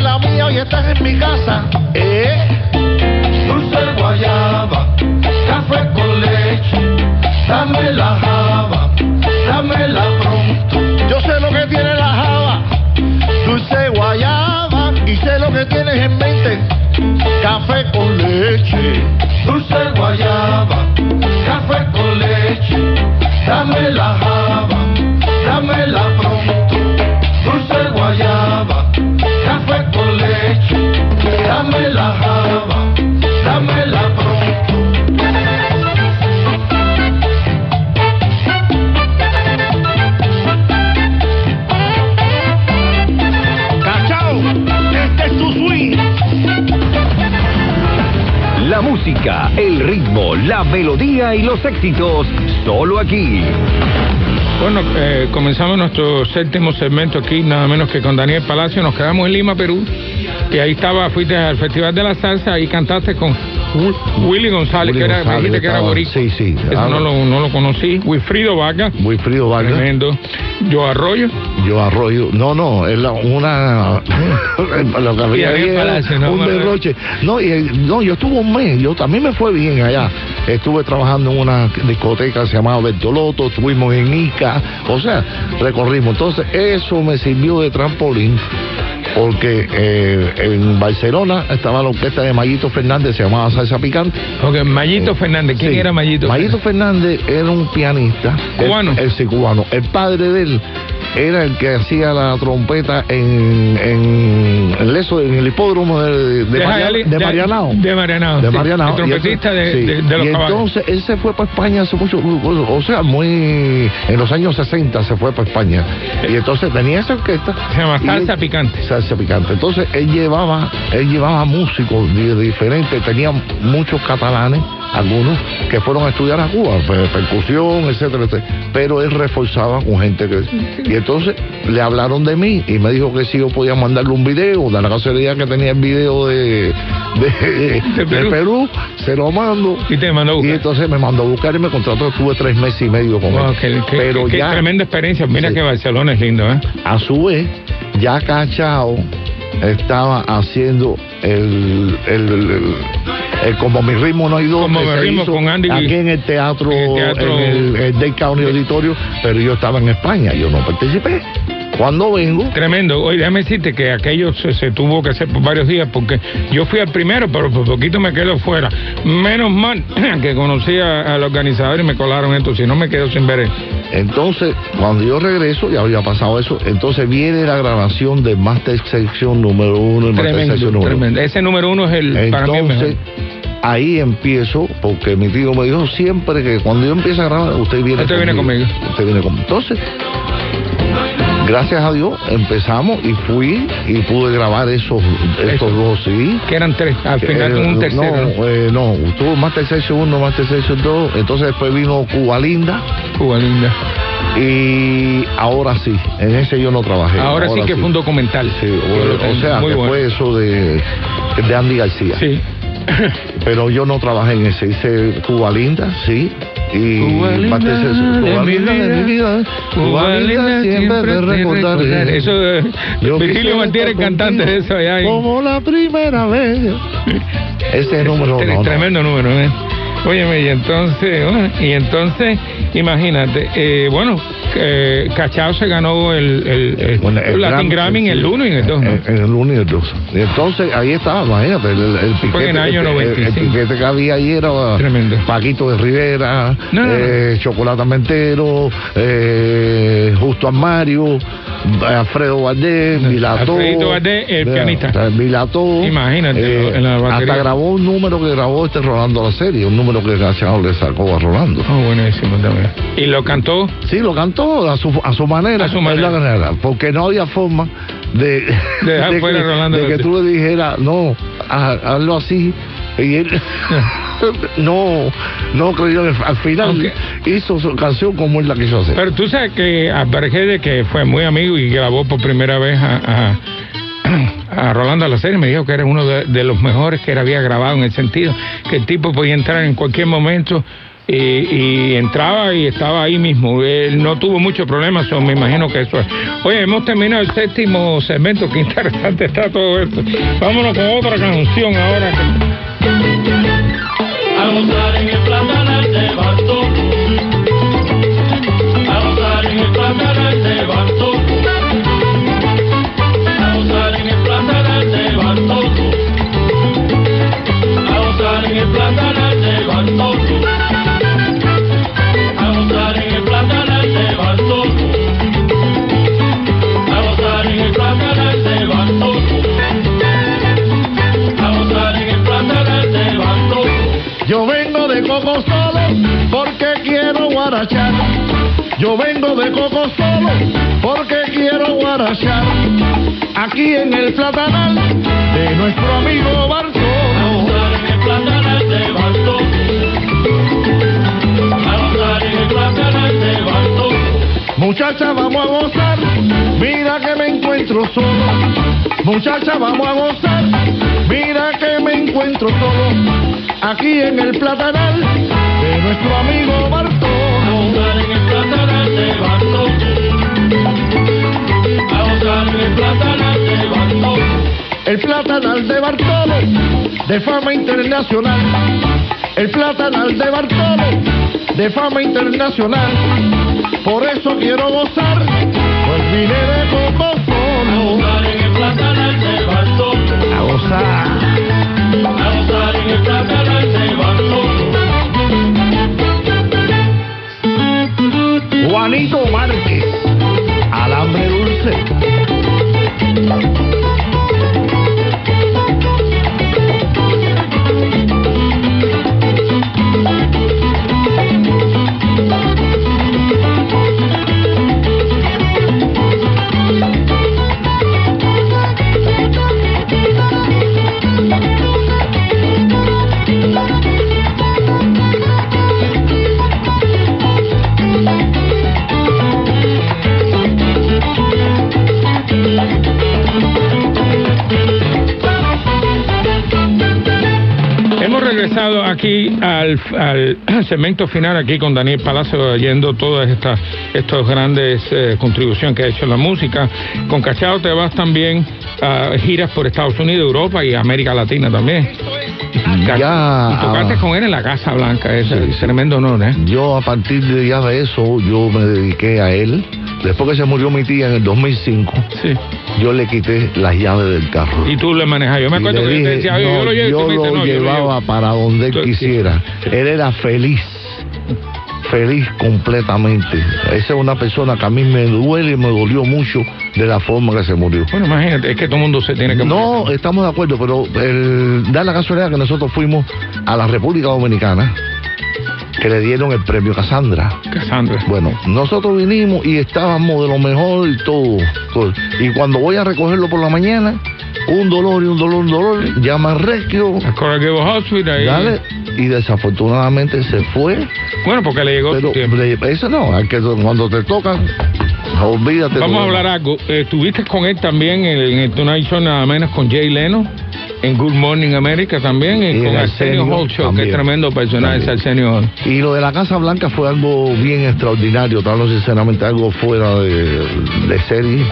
La mía, hoy estás en mi casa. ¿Eh? Dulce guayaba, café con leche, dame la java, dámela pronto. Yo sé lo que tiene la java, dulce guayaba, y sé lo que tienes en mente café con leche, dulce guayaba, café con leche, dame la java, dámela pronto, dame la java, dámela pronto. Cachao, este es swing. La música, el ritmo, la melodía y los éxitos, solo aquí. Bueno, eh, comenzamos nuestro séptimo segmento aquí, nada menos que con Daniel Palacio. Nos quedamos en Lima, Perú. Y ahí estaba, fuiste al Festival de la Salsa y cantaste con Wi- Willy González, Willy que era, González dijiste que era boricua. sí, sí. Eso Ah, no lo, no lo conocí. Wilfrido Vaca, Wilfrido Vargas. tremendo. Yo Arroyo. Yo arroyo. No, no, es la- una. lo que había era Palacio, ¿no? un derroche. No, y, no, yo estuve un mes. Yo también me fue bien allá. Estuve trabajando en una discoteca que se llamaba Bertoloto. Estuvimos en Ica. O sea, recorrimos. Entonces, eso me sirvió de trampolín. Porque eh, en Barcelona estaba la orquesta de Mayito Fernández, se llamaba Salsa Picante. Ok, Mayito Fernández. ¿Quién Sí. era Mayito? Mayito Fernández era un pianista. ¿Cubano? El, el- sí, cubano. El padre de él era el que hacía la trompeta en, en, el eso, en el hipódromo de, de, De de de- Marianao. de Marianao, sí. El trompetista Y de- sí. de- de los Y caballos. entonces él se fue para España hace mucho, o sea, muy. En los años 60 se fue para España. Y entonces tenía esa orquesta. Se llama Salsa él- Picante. salsa picante. Entonces él llevaba, él llevaba músicos diferentes, tenía muchos catalanes, algunos que fueron a estudiar a Cuba, per- percusión, etcétera, etcétera. Pero él reforzaba con gente que y entonces le hablaron de mí y me dijo que si yo podía mandarle un video, de la casualidad que tenía el video de, de, de Perú. Perú. se lo mando. Y te mandó a Y buscar. entonces me mandó a buscar y me contrató, estuve tres meses y medio con Wow, él. qué, Pero qué ya tremenda experiencia. Mira Sí. que Barcelona es lindo, ¿eh? a su vez, ya Cachao estaba haciendo el, el, el- el como mi ritmo no hay dos Como mi ritmo con Andy aquí en el teatro En el teatro- en el, County Auditorio pero yo estaba en España yo no participé cuando vengo Tremendo. Oye, déjame decirte que aquello se, se tuvo que hacer por varios días porque yo fui al primero, pero por poquito me quedo fuera. Menos mal que conocí a- al organizador y me colaron esto, si no me quedo sin ver. entonces cuando yo regreso ya había pasado eso entonces viene la grabación de Master Section número uno y Master Section número tremendo. Ese número uno es el para mí el mejor. Entonces, ahí empiezo, porque mi tío me dijo siempre que cuando yo empiece a grabar, usted viene Usted viene conmigo. Usted viene conmigo. Entonces, gracias a Dios, empezamos y fui y pude grabar esos, esos dos CD. Que eran tres. Al final Eh, un tercero. No, eh, no, tuvo Master Session 1, Master Session 2, entonces después vino Cuba Linda Cuba linda. y ahora sí, en ese yo no trabajé. Ahora, sí que fue un documental. Sí, o, sea, que bueno. fue eso de, de Andy García. Sí. Pero yo no trabajé en ese, hice Cuba Linda, sí. Y Cuba linda Cuba Linda de mi vida, Cuba linda siempre te recordaré. Eso, eh, Yo Virgilio Martínez, cantante de eso allá. en- Como la primera vez. Ese número no, no. Tremendo número, ¿eh? Óyeme, y entonces, y entonces, imagínate, eh, bueno, eh, Cachao se ganó el, el, el- Bueno, el Latin Grammy en el 1 y en el 2, ¿no? En, en el 1 y el 2. Y entonces ahí estaba, imagínate, el, piquete. en el año el- el- 95. El, piquete que había ahí era Tremendo. Paquito de Rivera, No, no, eh, Chocolate Mentero, eh, Justo Armario, Alfredo Valdés, Milató. Alfredito Valdés, el Vea, pianista. Milató. Imagínate, en la batería. hasta grabó un número que grabó este Rolando la serie, un número que Gachao le sacó a Rolando. Oh, buenísimo también. ¿Y lo cantó? Sí, lo cantó a su, a su manera. A su manera. Porque no había forma de, De que, de tú le dijeras, no, ha- hazlo así. Y él no, no creyó. Al final hizo su canción como él la quiso hacer. Pero tú sabes que Albergede, que fue muy amigo y grabó por primera vez a, a, a Rolando la serie, me dijo que era uno de, de los mejores que él había grabado en el sentido que el tipo podía entrar en cualquier momento y, y entraba y estaba ahí mismo. Él no tuvo muchos problemas, me imagino que eso es. Oye, hemos terminado el séptimo segmento, qué interesante está todo esto. Vámonos con otra canción ahora. A gozar en Coco solo porque quiero guarachar. Yo vengo de Coco solo porque quiero guarachar. Aquí en el platanal de nuestro amigo Bartolo. en el platanal de Bartolo. En el platanal de Bartolo. Muchacha, vamos a gozar. Mira que me encuentro solo. Muchacha, vamos a gozar. Mira que me encuentro solo. Aquí en el platanal de nuestro amigo A Bartolo. gozar en el platanal de Bartolo. A gozar en el platanal de Bartolo. El platanal de Bartolo, de fama internacional. El platanal de Bartolo, de fama internacional. Por eso quiero gozar, pues vine de Coco A solo. gozar en el platanal de Bartolo. A gozar. A gozar en el platanal Juanito Márquez, Alambre Dulce. Aquí al, al segmento final aquí con Daniel Palacio oyendo todas estas estos grandes eh, contribuciones que ha hecho en la música. Con Cachao te vas también a giras por Estados Unidos, Europa y América Latina también. Ya, y tocaste ah, con él en la Casa Blanca, es sí. tremendo honor, ¿eh? Yo a partir de ya de eso, yo me dediqué a él. Después que se murió mi tía en el 2005, Sí. yo le quité las llaves del carro. Y tú le manejas. Yo me acuerdo que yo te dije, decía, "Oye, yo no, lo llevo. y tú me yo dices, lo "No, yo lo llevaba llevo". para donde él quisiera. Él era feliz, feliz completamente. Esa es una persona que a mí me duele y me dolió mucho de la forma que se murió. Bueno, imagínate, es que todo el mundo se tiene que No, estamos de acuerdo, pero el, da la casualidad que nosotros fuimos a la República Dominicana, que le dieron el premio Casandra. Cassandra. Bueno, nosotros vinimos y estábamos de lo mejor y todo. todo. Y cuando voy a recogerlo por la mañana, un dolor y un dolor, un dolor, llama al rescue, Hospital. y- dale, y desafortunadamente se fue. Bueno, porque le llegó Pero su tiempo. le- eso no, hay que, cuando te tocan, olvídate. Vamos a hablar algo. Eh, Estuviste con él también en el Tonight Show, nada menos con Jay Leno, en Good Morning America también, y, con Arsenio Arsenio Hall Show, que es tremendo personaje, ese. Arsenio Hall. Y lo de la Casa Blanca fue algo bien extraordinario, tal vez sinceramente algo fuera de, de serie.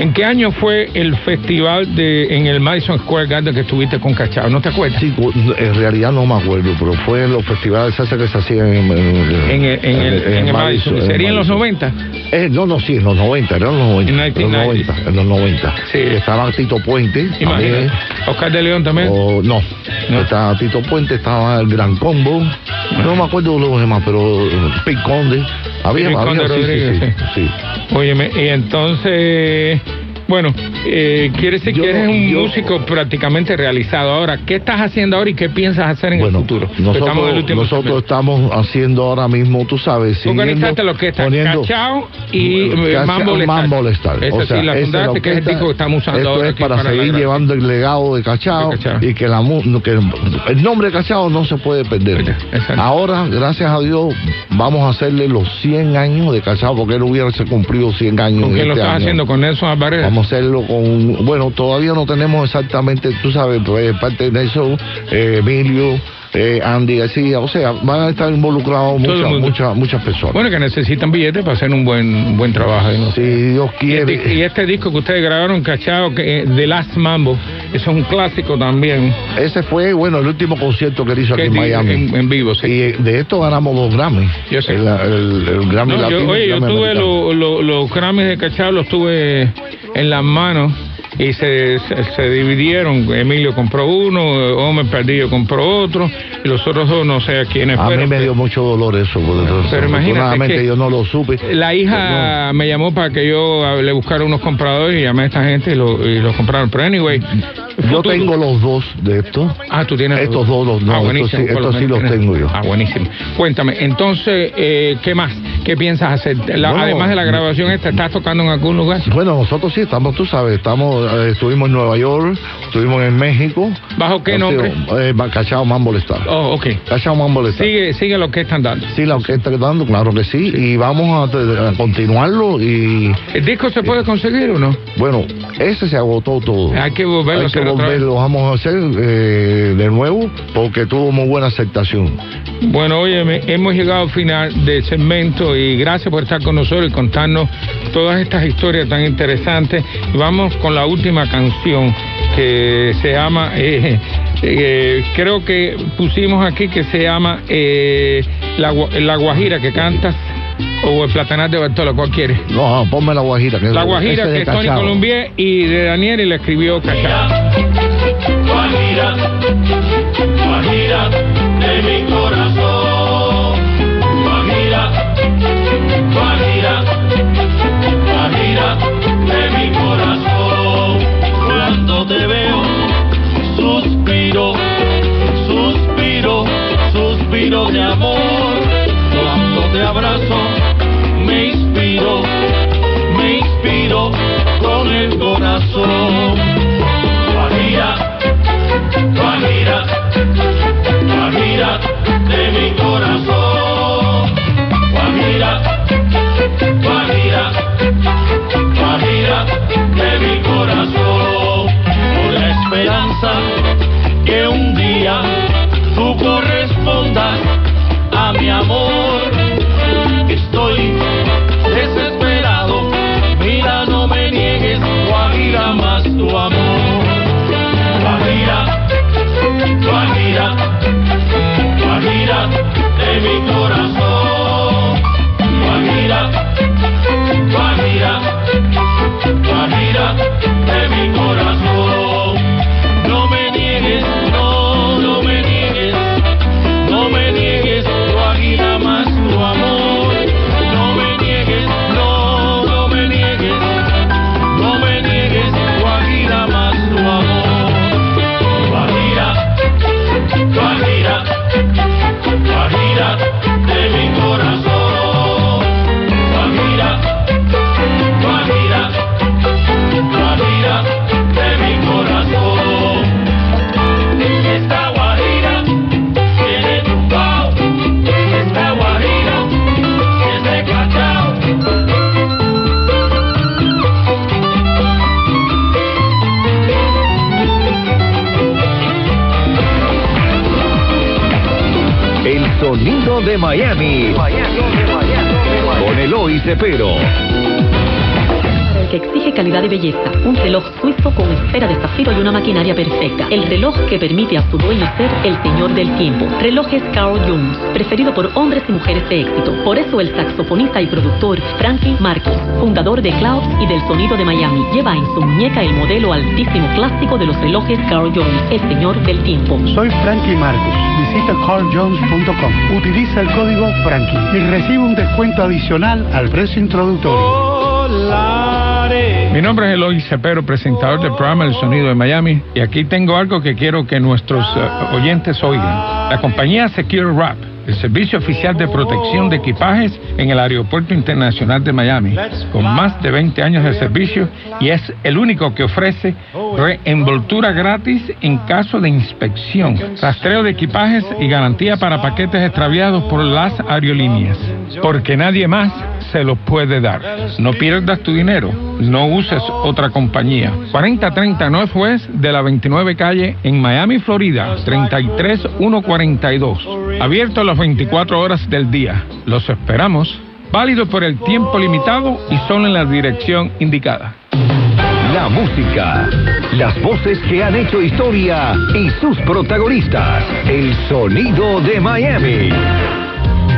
¿En qué año fue el festival de en el Madison Square Garden que estuviste con Cachao? ¿No te acuerdas? Sí, en realidad no me acuerdo, pero fue en los festivales de salsa que se hacían en, en, En el, en el, en el Madison. ¿Sería en los 90? Eh, no, no, sí, en los 90, eran los 90. En los 1990. 90, en los 90. Sí. Estaba Tito Puente. también. Oscar de León también. O, no, No. estaba Tito Puente, estaba el Gran Combo. No me acuerdo de los demás, pero eh, Pete Conde. Había, había, sí, sí, sí. Óyeme, y entonces, bueno, eh, quiere decir Yo- que eres un yo- músico prácticamente realizado. Ahora, ¿qué estás haciendo ahora y qué piensas hacer en Bueno, el futuro? nosotros, Estamos el último nosotros estamos haciendo ahora mismo, tú sabes, organizaste lo que está poniendo- Cachao y eh, Cachao, Mambo. Mambo Lestar. Esa O sea, sí, la fundaste, que es el disco que estamos usando Esto ahora es para, seguir llevando el legado de Cachao, De Cachao. y que, la, que el nombre de Cachao no se puede perder. Exacto. Ahora, gracias a Dios, vamos a hacerle los 100 años de Cachao, porque él hubiese cumplido 100 años. ¿Con quién lo este estás año. haciendo? ¿Con Nelson Alvarez? Vamos a hacerlo con, bueno, todavía no tenemos exactamente, tú sabes, pues, parte de eso, eh, Emilio, eh, Andy García, o sea, van a estar involucrados muchas, muchas, muchas personas. Bueno, que necesitan billetes para hacer un buen un buen trabajo. ¿no? si Dios Y, quiere. este, y este disco que ustedes grabaron, Cachao, que, eh, The Last Mambo, es un clásico también. Ese fue, bueno, el último concierto que él hizo aquí en Miami. En, en vivo, sí. Y de esto ganamos dos Grammy. Yo sé. El, el- el Grammy No, yo- Latino. oye, yo el Grammy tuve Americano. lo- lo- los Grammys de Cachao, los tuve en las manos y se, se, se dividieron. Emilio compró uno, Homer Perdillo compró otro, y los otros dos no sé a quiénes A mí fueron. me dio mucho dolor eso, porque Pero imagínate yo no lo supe. La hija me llamó para que yo le buscara unos compradores y llamé a esta gente y, lo- y los compraron. Pero anyway, Yo futuro. tengo los dos de estos. Ah, tú tienes Estos dos, los- no, ah, estos sí- estos sí los tengo yo. Ah, buenísimo. Cuéntame, entonces, eh, ¿qué más? ¿Qué piensas hacer? La- Bueno, además de la grabación esta, ¿estás tocando en algún lugar? Bueno, nosotros sí estamos, tú sabes, estamos, eh, estuvimos en Nueva York, estuvimos en México. ¿Bajo qué nombre? Eh, Cachao Mambo Star. Oh, ok. Cachao Mambo Star. Sigue, sigue lo que están dando. Sí, la orquesta está dando, claro que sí, y vamos a, a continuarlo y ¿El disco se puede conseguir o no? bueno, ese se agotó todo. Hay que volverlo a Hay que hacer vez. volverlo, vamos a hacer eh, de nuevo porque tuvo muy buena aceptación. Bueno, oye, hemos llegado al final del segmento y gracias por estar con nosotros y contarnos todas estas historias tan interesantes. Vamos con la última canción que se llama, eh, eh, creo que pusimos aquí que se llama eh, la, la Guajira que cantas o el Platanar de Bartola, ¿cuál quieres? No, ponme la Guajira. Que La Guajira de que es Tony. Colombier y de Daniel y le escribió Cachao. Guajira, Guajira de mi corazón. Miami. Con Eloy Cepero. Para el que exige calidad de belleza. Reloj suizo con esfera de zafiro y una maquinaria perfecta. El reloj que permite a su dueño ser el señor del tiempo. Relojes Carl Jones, preferido por hombres y mujeres de éxito. Por eso el saxofonista y productor Frankie Marcos, fundador de Clouds y del sonido de Miami, lleva en su muñeca el modelo altísimo clásico de los relojes Carl Jones, el señor del tiempo. Soy Frankie Marcos. Visita carljones.com. Utiliza el código Frankie y recibe un descuento adicional al precio introductorio. Mi nombre es Eloy Cepero, presentador del programa El Sonido de Miami, y aquí tengo algo que quiero que nuestros eh, oyentes oigan. La compañía Secure Wrap, el servicio oficial de protección de equipajes en el Aeropuerto Internacional de Miami, con más de 20 años de servicio y es el único que ofrece reenvoltura gratis en caso de inspección, rastreo de equipajes y garantía para paquetes extraviados por las aerolíneas, porque nadie más se lo puede dar. No pierdas tu dinero, no uses otra compañía. 4030 Northwest de la 29 calle en Miami, Florida, 33142. Abierto las 24 horas del día. Los esperamos. Válido por el tiempo limitado y solo en la dirección indicada. La música, las voces que han hecho historia y sus protagonistas. El sonido de Miami.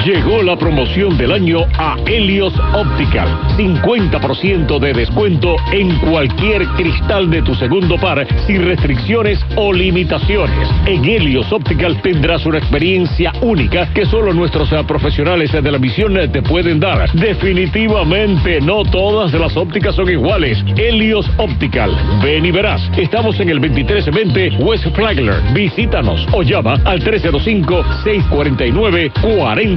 Llegó la promoción del año a Helios Optical. 50% de descuento en cualquier cristal de tu segundo par, sin restricciones o limitaciones. En Helios Optical tendrás una experiencia única que solo nuestros eh, profesionales de la misión eh, te pueden dar. Definitivamente no todas las ópticas son iguales. Helios Optical. Ven y verás. Estamos en el 2320 West Flagler. Visítanos o llama al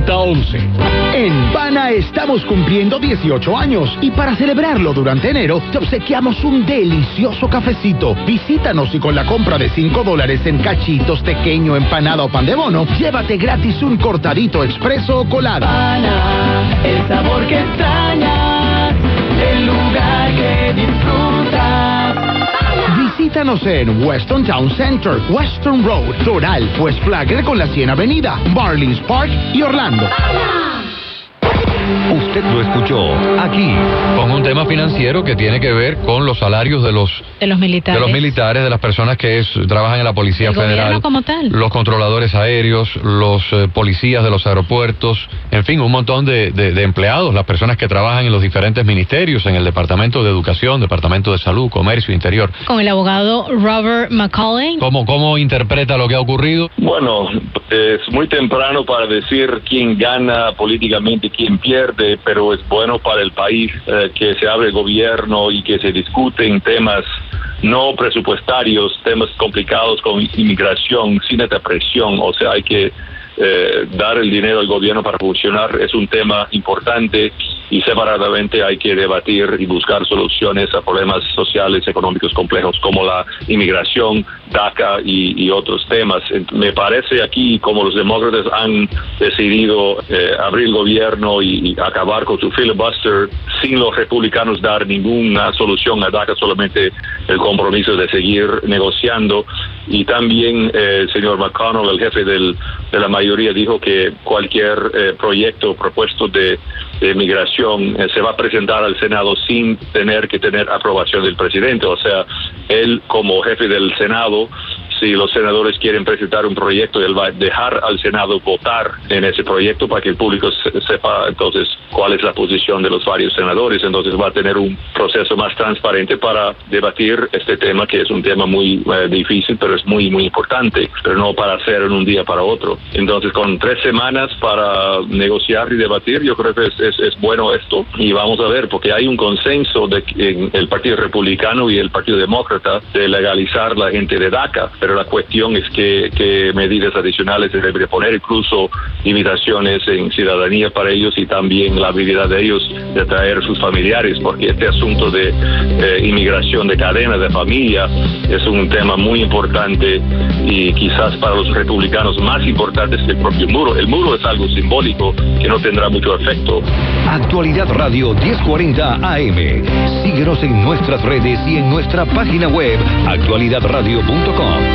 305-649-4011. En Pana estamos cumpliendo 18 años y para celebrarlo durante enero te obsequiamos un delicioso cafecito. Visítanos y con la compra de 5 dólares en cachitos, pequeño, empanada o pan de bono, llévate gratis un cortadito expreso o colada. Pana, el sabor que extrañas, el lugar que disfrutas. Visítanos en Weston Town Center, Western Road, Doral, West Flagler con la 100 Avenida, Marlins Park y Orlando. Usted lo escuchó aquí. Con un tema financiero que tiene que ver con los salarios de los De los militares. de los militares, de las personas que es- trabajan en la Policía El Federal, gobierno como tal. los controladores aéreos, los eh, policías de los aeropuertos, en fin, un montón de, de- de empleados, las personas que trabajan en los diferentes ministerios, en el Departamento de Educación, Departamento de Salud, Comercio, Interior. Con el abogado Robert McCauley. ¿Cómo, cómo interpreta lo que ha ocurrido? Bueno, es muy temprano para decir quién gana políticamente, quién pierde, pero es bueno para el país eh, que se abre el gobierno y que se discuten temas no presupuestarios, temas complicados con inmigración, sin esta presión, o sea, hay que eh, dar el dinero al gobierno para funcionar, es un tema importante y separadamente hay que debatir y buscar soluciones a problemas sociales, económicos complejos como la inmigración, DACA y, y otros temas. Me parece aquí como los demócratas han decidido eh, abrir el gobierno y, acabar con su filibuster sin los republicanos dar ninguna solución a DACA, solamente el compromiso de seguir negociando. Y también eh, el señor McConnell, el jefe del- de la mayoría, dijo que cualquier eh, proyecto propuesto de, de migración eh, se va a presentar al Senado sin tener que tener aprobación del presidente. O sea, él como jefe del Senado, si los senadores quieren presentar un proyecto, él va a dejar al Senado votar en ese proyecto para que el público se- sepa entonces cuál es la posición de los varios senadores. Entonces va a tener un proceso más transparente para debatir este tema, que es un tema muy eh, difícil, pero es muy, muy importante, pero no para hacer en un día para otro. Entonces, con tres semanas para negociar y debatir, yo creo que es, es, bueno esto. Y vamos a ver, porque hay un consenso de, en el Partido Republicano y el Partido Demócrata de legalizar la gente de DACA, pero la cuestión es que, medidas adicionales se debería poner, incluso limitaciones en ciudadanía para ellos y también la habilidad de ellos de traer sus familiares, porque este asunto de eh, inmigración de cadena de familia es un tema muy importante y quizás para los republicanos más importante que el propio muro. El muro es algo simbólico que no tendrá mucho efecto. Actualidad Radio 1040 AM. Síguenos en nuestras redes y en nuestra página web actualidadradio.com.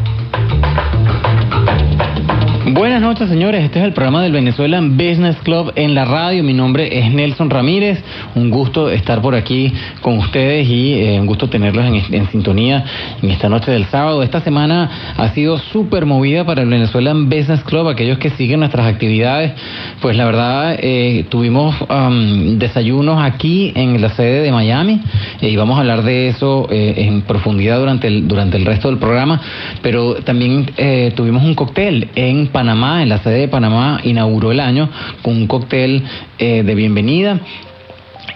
Buenas noches, señores. Este es el programa del Venezuelan Business Club en la radio. Mi nombre es Nelson Ramírez. Un gusto estar por aquí con ustedes y eh, un gusto tenerlos en, sintonía en esta noche del sábado. Esta semana ha sido súper movida para el Venezuelan Business Club. Aquellos que siguen nuestras actividades, pues la verdad, eh, tuvimos um, desayunos aquí en la sede de Miami eh, y vamos a hablar de eso eh, en profundidad durante el, durante el resto del programa. Pero también tuvimos un cóctel en en la sede de Panamá, inauguró el año con un cóctel eh, de bienvenida.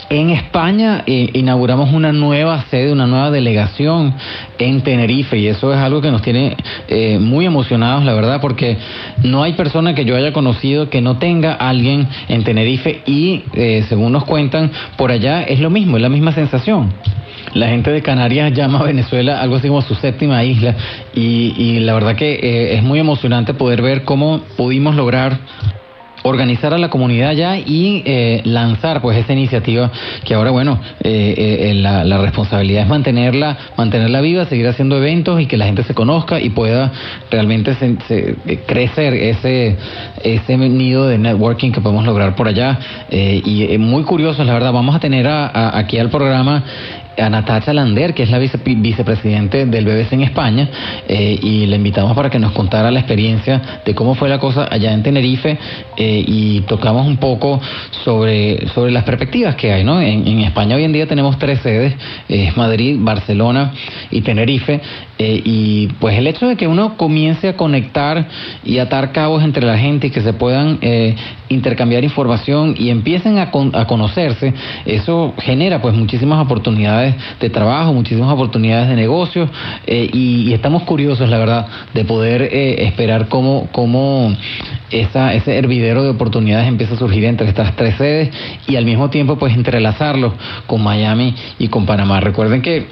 En España eh, inauguramos una nueva sede, una nueva delegación en Tenerife y eso es algo que nos tiene eh, muy emocionados, la verdad, porque no hay persona que yo haya conocido que no tenga alguien en Tenerife y según nos cuentan, por allá es lo mismo, es la misma sensación. La gente de Canarias llama a Venezuela algo así como su séptima isla y, la verdad que eh, es muy emocionante poder ver cómo pudimos lograr organizar a la comunidad ya y eh, lanzar pues esta iniciativa que ahora bueno eh, la, responsabilidad es mantenerla mantenerla viva seguir haciendo eventos y que la gente se conozca y pueda realmente crecer ese ese nido de networking que podemos lograr por allá. Y muy curioso la verdad vamos a tener aquí al programa a Natacha Lander, que es la vice- vicepresidente del BBC en España, eh, y le invitamos para que nos contara la experiencia de cómo fue la cosa allá en Tenerife eh, y tocamos un poco sobre, sobre las perspectivas que hay. ¿no? En, España hoy en día tenemos tres sedes, eh, Madrid, Barcelona y Tenerife, eh, y pues el hecho de que uno comience a conectar y atar cabos entre la gente y que se puedan eh, intercambiar información y empiecen a, con- a conocerse, eso genera pues muchísimas oportunidades de trabajo, muchísimas oportunidades de negocio eh, y, estamos curiosos, la verdad, de poder eh, esperar cómo, cómo ese hervidero de oportunidades empieza a surgir entre estas tres sedes y al mismo tiempo pues entrelazarlo con Miami y con Panamá. Recuerden que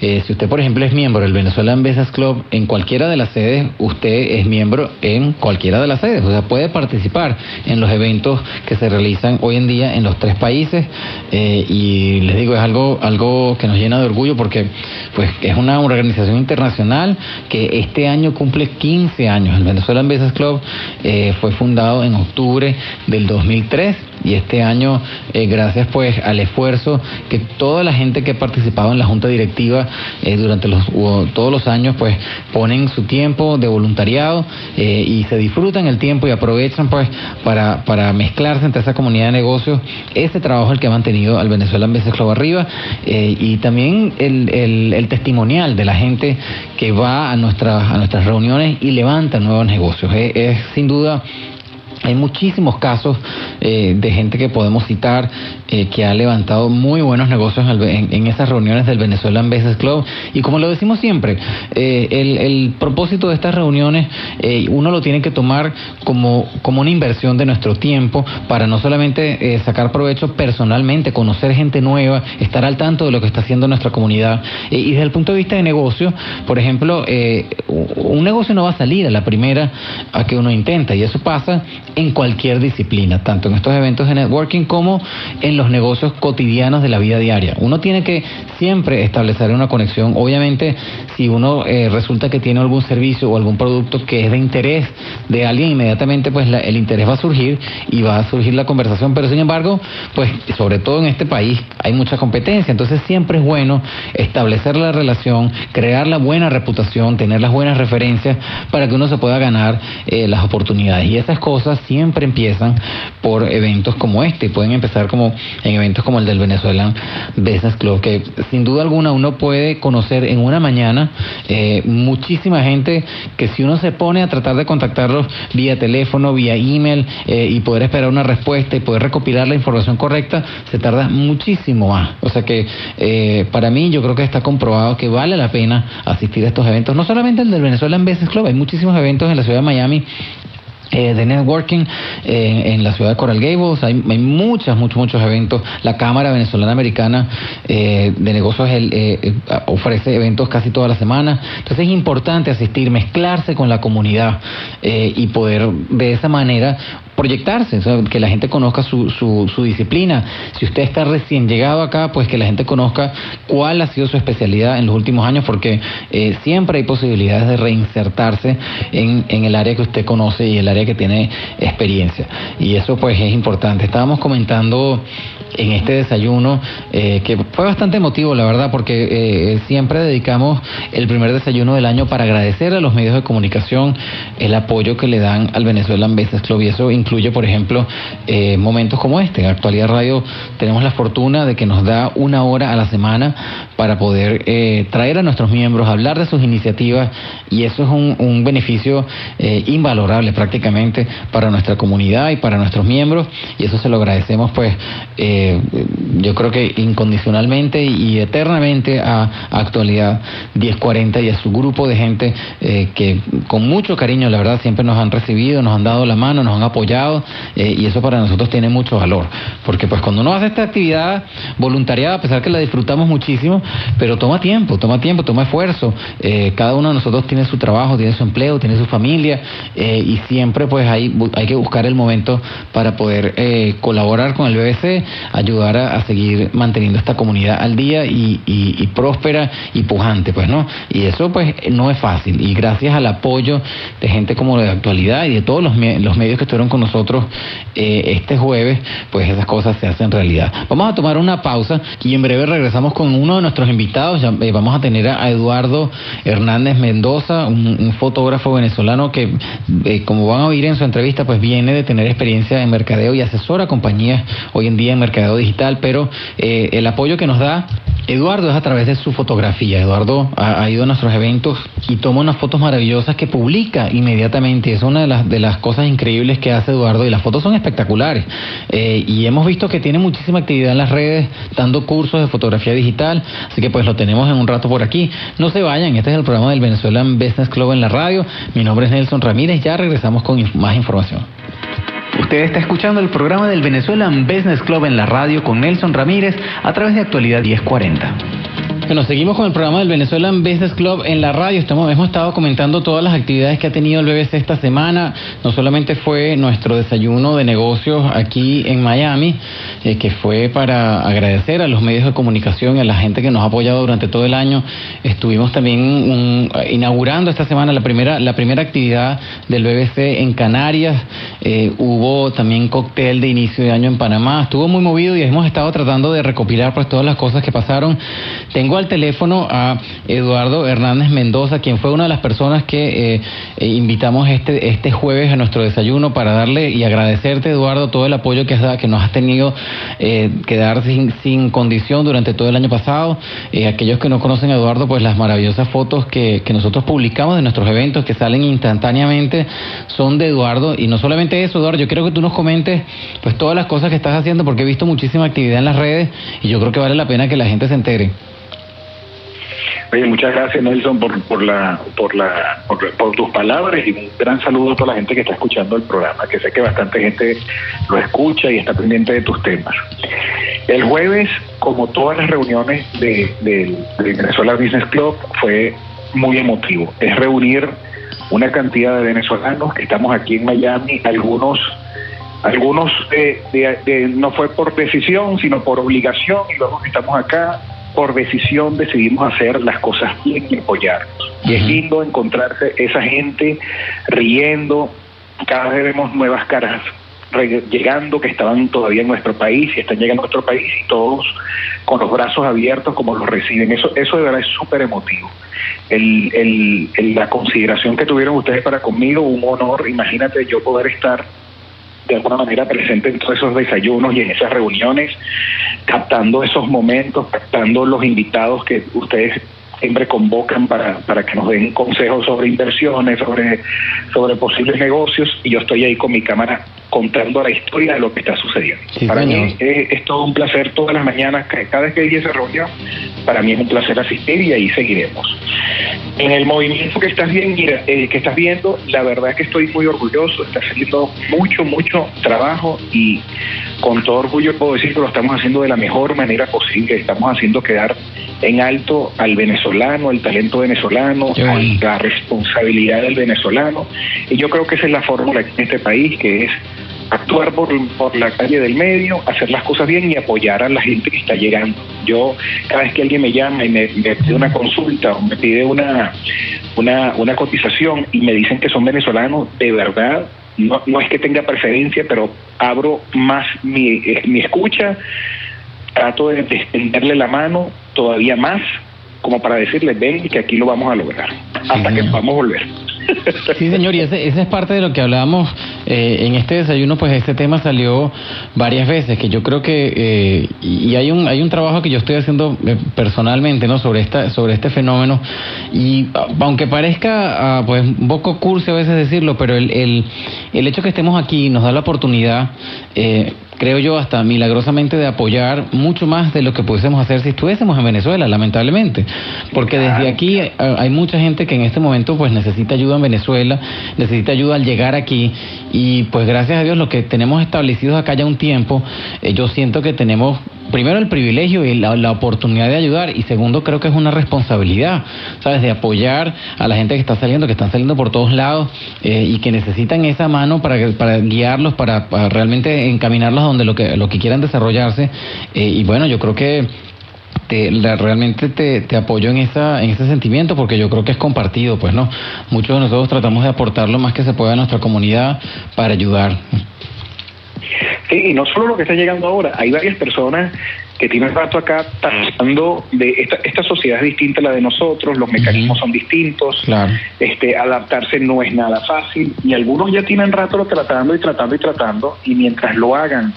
si usted, por ejemplo, es miembro del Venezuelan Business Club, en cualquiera de las sedes, usted es miembro en cualquiera de las sedes. O sea, puede participar en los eventos que se realizan hoy en día en los tres países. eh, y les digo, es algo, algo que nos llena de orgullo porque pues, es una organización internacional que este año cumple 15 años. El Venezuelan Business Club eh, fue fundado en octubre del 2003 y este año, eh, gracias pues al esfuerzo que toda la gente que ha participado en la junta directiva eh, durante todos los años, pues ponen su tiempo de voluntariado eh, y se disfrutan el tiempo y aprovechan pues para, mezclarse entre esa comunidad de negocios. Ese trabajo el que ha mantenido al Venezuelan Business Club arriba y también el, testimonial de la gente que va a nuestras, reuniones y levanta nuevos negocios. Es sin duda hay muchísimos casos eh, de gente que podemos citar eh, que ha levantado muy buenos negocios en, esas reuniones del Venezuelan Business Club. Y como lo decimos siempre, eh, el, el propósito de estas reuniones uno lo tiene que tomar como, como una inversión de nuestro tiempo para no solamente sacar provecho personalmente, conocer gente nueva, estar al tanto de lo que está haciendo nuestra comunidad. Y desde el punto de vista de negocio, por ejemplo, un negocio no va a salir a la primera a que uno intenta y eso pasa en cualquier disciplina, tanto en estos eventos de networking como en los negocios cotidianos de la vida diaria. Uno tiene que siempre establecer una conexión. Obviamente, si uno eh, resulta que tiene algún servicio o algún producto que es de interés de alguien, inmediatamente pues el interés va a surgir y va a surgir la conversación. Pero sin embargo, pues sobre todo en este país hay mucha competencia, entonces siempre es bueno establecer la relación, crear la buena reputación, tener las buenas referencias para que uno se pueda ganar eh, las oportunidades. Y esas cosas siempre empiezan por eventos como este, pueden empezar como en eventos como el del Venezuelan Business Club, que sin duda alguna uno puede conocer en una mañana eh, muchísima gente que si uno se pone a tratar de contactarlos vía teléfono, vía email eh, y poder esperar una respuesta y poder recopilar la información correcta, se tarda muchísimo más. O sea que eh, para mí yo creo que está comprobado que vale la pena asistir a estos eventos, no solamente el del Venezuelan Business Club, hay muchísimos eventos en la ciudad de Miami eh, de networking eh, en la ciudad de Coral Gables. Hay, hay muchos, muchos, muchos eventos. La Cámara Venezolana Americana eh, de Negocios el, eh, ofrece eventos casi toda la semana. Entonces es importante asistir, mezclarse con la comunidad y poder de esa manera proyectarse, que la gente conozca su, su, su disciplina. Si usted está recién llegado acá, pues que la gente conozca cuál ha sido su especialidad en los últimos años, porque eh, siempre hay posibilidades de reinsertarse en, en el área que usted conoce y el área que tiene experiencia. Y eso pues es importante. Estábamos comentando en este desayuno, eh, que fue bastante emotivo, la verdad, porque eh, siempre dedicamos el primer desayuno del año para agradecer a los medios de comunicación el apoyo que le dan al Venezuelan Business Club y eso incluye, por ejemplo, eh, momentos como este. En Actualidad Radio tenemos la fortuna de que nos da una hora a la semana para poder traer a nuestros miembros, hablar de sus iniciativas y eso es un, beneficio invalorable prácticamente para nuestra comunidad y para nuestros miembros y eso se lo agradecemos pues yo creo que incondicionalmente y eternamente a, Actualidad 1040 y a su grupo de gente eh, que con mucho cariño la verdad siempre nos han recibido, nos han dado la mano, nos han apoyado eh, y eso para nosotros tiene mucho valor. Porque pues cuando uno hace esta actividad voluntariada a pesar que la disfrutamos muchísimo pero toma tiempo, toma tiempo, toma esfuerzo. Eh, cada uno de nosotros tiene su trabajo, tiene su empleo, tiene su familia eh, y siempre pues hay, hay que buscar el momento para poder eh, colaborar con el BBC, ayudar a, seguir manteniendo esta comunidad al día y, y- próspera y pujante, pues, ¿no? Y eso pues no es fácil y gracias al apoyo de gente como de actualidad y de todos los, los medios que estuvieron con nosotros eh, este jueves, pues esas cosas se hacen realidad. Vamos a tomar una pausa y en breve regresamos con uno de nuestros invitados. Ya, eh, vamos a tener a, Eduardo Hernández Mendoza, un, un fotógrafo venezolano que, eh, como van a oír en su entrevista, pues viene de tener experiencia en mercadeo y asesora compañías hoy en día en mercadeo digital, pero eh, el apoyo que nos da Eduardo es a través de su fotografía. Eduardo ha, ido a nuestros eventos y toma unas fotos maravillosas que publica inmediatamente. Es una de las, de las cosas increíbles que hace Eduardo y las fotos son espectaculares. Eh, y hemos visto que tiene muchísima actividad en las redes, dando cursos de fotografía digital. Así que pues lo tenemos en un rato por aquí. No se vayan, este es el programa del Venezuelan Business Club en la radio. Mi nombre es Nelson Ramírez, ya regresamos con más información. Usted está escuchando el programa del Venezuelan Business Club en la radio con Nelson Ramírez a través de Actualidad 1040. Bueno, seguimos con el programa del Venezuelan Business Club en la radio. Estamos, hemos estado comentando todas las actividades que ha tenido el BBC esta semana. No solamente fue nuestro desayuno de negocios aquí en Miami, eh, que fue para agradecer a los medios de comunicación y a la gente que nos ha apoyado durante todo el año. Estuvimos también inaugurando esta semana la primera, la primera actividad del BBC en Canarias. Eh, hubo también cóctel de inicio de año en Panamá. Estuvo muy movido y hemos estado tratando de recopilar pues todas las cosas que pasaron. Tengo al teléfono a Eduardo Hernández Mendoza, quien fue una de las personas que eh, eh, invitamos este, este jueves a nuestro desayuno para darle y agradecerte, Eduardo, todo el apoyo que, has que nos has tenido eh, que dar sin, sin condición durante todo el año pasado. Aquellos que no conocen a Eduardo, pues las maravillosas fotos que, que nosotros publicamos de nuestros eventos que salen instantáneamente son de Eduardo. Y no solamente eso, Eduardo, yo quiero que tú nos comentes pues todas las cosas que estás haciendo porque he visto muchísima actividad en las redes y yo creo que vale la pena que la gente se entere. Oye, muchas gracias Nelson por, la, por, la, por tus palabras y un gran saludo a toda la gente que está escuchando el programa, que sé que bastante gente lo escucha y está pendiente de tus temas. El jueves, como todas las reuniones de, de, de Venezuela Business Club, fue muy emotivo. Es reunir una cantidad de venezolanos que estamos aquí en Miami, algunos algunos de, de- de- no fue por decisión, sino por obligación, y luego que estamos acá, por decisión decidimos hacer las cosas bien y apoyarnos. Y es lindo encontrarse esa gente riendo, cada vez vemos nuevas caras llegando que estaban todavía en nuestro país y están llegando a nuestro país y todos con los brazos abiertos como los reciben. Eso, eso de verdad es súper emotivo. El, el- el- la consideración que tuvieron ustedes para conmigo, un honor, imagínate yo poder estar de alguna manera presente en todos esos desayunos y en esas reuniones, captando esos momentos, captando los invitados que ustedes siempre convocan para, para que nos den consejos sobre inversiones, sobre, sobre posibles negocios, y yo estoy ahí con mi cámara contando la historia de lo que está sucediendo. Sí, para señor. mí es, es todo un placer todas las mañanas, ca- cada vez que hay esa reunión, para mí es un placer asistir y ahí seguiremos. En el movimiento que estás, bien, eh, que estás viendo, la verdad es que estoy muy orgulloso, está haciendo mucho, mucho trabajo y con todo orgullo puedo decir que lo estamos haciendo de la mejor manera posible, estamos haciendo quedar en alto al venezolano, al talento venezolano, a la responsabilidad del venezolano y yo creo que esa es la fórmula en este país, que es actuar por, por la calle del medio, hacer las cosas bien y apoyar a la gente que está llegando. Yo, cada vez que alguien me llama y me, me pide una consulta o me pide una, una, una cotización y me dicen que son venezolanos, de verdad, no, no es que tenga preferencia, pero abro más mi, eh, mi escucha, trato de, de extenderle la mano todavía más, como para decirles, ven que aquí lo vamos a lograr, hasta que podamos volver. Sí, señor, y ese es parte de lo que hablábamos eh, en este desayuno, pues este tema salió varias veces, que yo creo que, eh, y hay un, hay un trabajo que yo estoy haciendo eh, personalmente, ¿no?, sobre, esta, sobre este fenómeno, y aunque parezca, ah, pues, un poco cursi a veces decirlo, pero el, el, el hecho que estemos aquí nos da la oportunidad, eh, creo yo, hasta milagrosamente de apoyar mucho más de lo que pudiésemos hacer si estuviésemos en Venezuela, lamentablemente. Porque desde aquí hay mucha gente que en este momento pues necesita ayuda en Venezuela, necesita ayuda al llegar aquí y pues gracias a Dios lo que tenemos establecidos acá ya un tiempo, eh, yo siento que tenemos primero el privilegio y la, oportunidad de ayudar y segundo creo que es una responsabilidad, ¿sabes? De apoyar a la gente que está saliendo, que están saliendo por todos lados eh, y que necesitan esa mano para, para guiarlos, para, para realmente encaminarlos a donde lo que, lo que quieran desarrollarse. Eh, y bueno, yo creo que te, la- realmente te, te apoyo en esa en ese sentimiento porque yo creo que es compartido, pues no. Muchos de nosotros tratamos de aportar lo más que se pueda a nuestra comunidad para ayudar. Sí, y no solo lo que está llegando ahora, hay varias personas que tienen rato acá tratando de esta, esta sociedad es distinta a la de nosotros, los mecanismos son distintos, Claro. este adaptarse no es nada fácil y algunos ya tienen rato lo tratando y tratando y tratando y mientras lo hagan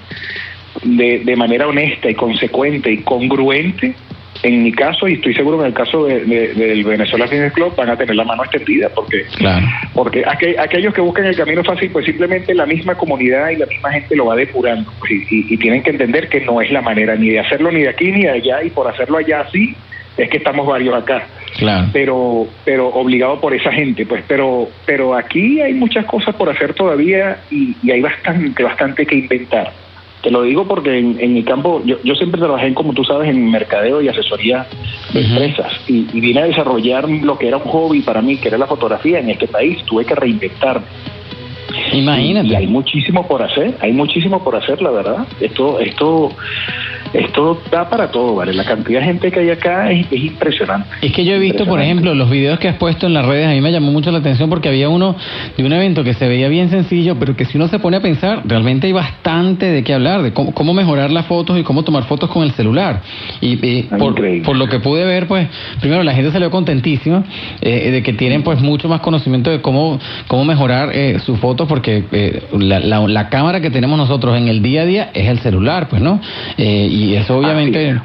de, de manera honesta y consecuente y congruente, en mi caso y estoy seguro en el caso de- de- del Venezuela Business Club van a tener la mano extendida porque Claro. porque aqu- aquellos que buscan el camino fácil, pues simplemente la misma comunidad y la misma gente lo va depurando. pues, y, y- y tienen que entender que no es la manera ni de hacerlo ni de aquí ni de allá, y por hacerlo allá sí, es que estamos varios acá. Claro. Pero, pero obligado por esa gente, pues, pero, pero aquí hay muchas cosas por hacer todavía y, y hay bastante, bastante que inventar. Te lo digo porque en, en mi campo, yo, yo siempre trabajé, como tú sabes, en mercadeo y asesoría de empresas y, y vine a desarrollar lo que era un hobby para mí, que era la fotografía en este país. Tuve que reinventarme. Imagínate. Y, y hay muchísimo por hacer, hay muchísimo por hacer, la verdad. Esto, esto, esto da para todo, ¿vale? La cantidad de gente que hay acá es, es impresionante. Es que yo he visto, por ejemplo, los videos que has puesto en las redes, a mí me llamó mucho la atención porque había uno de un evento que se veía bien sencillo, pero que si uno se pone a pensar, realmente hay bastante de qué hablar, de cómo, cómo mejorar las fotos y cómo tomar fotos con el celular. Y, y por, por lo que pude ver, pues, primero la gente salió contentísima eh, de que tienen pues mucho más conocimiento de cómo, cómo mejorar eh, sus fotos, porque eh, la, la- la cámara que tenemos nosotros en el día a día es el celular, pues, ¿no? Eh, y eso obviamente...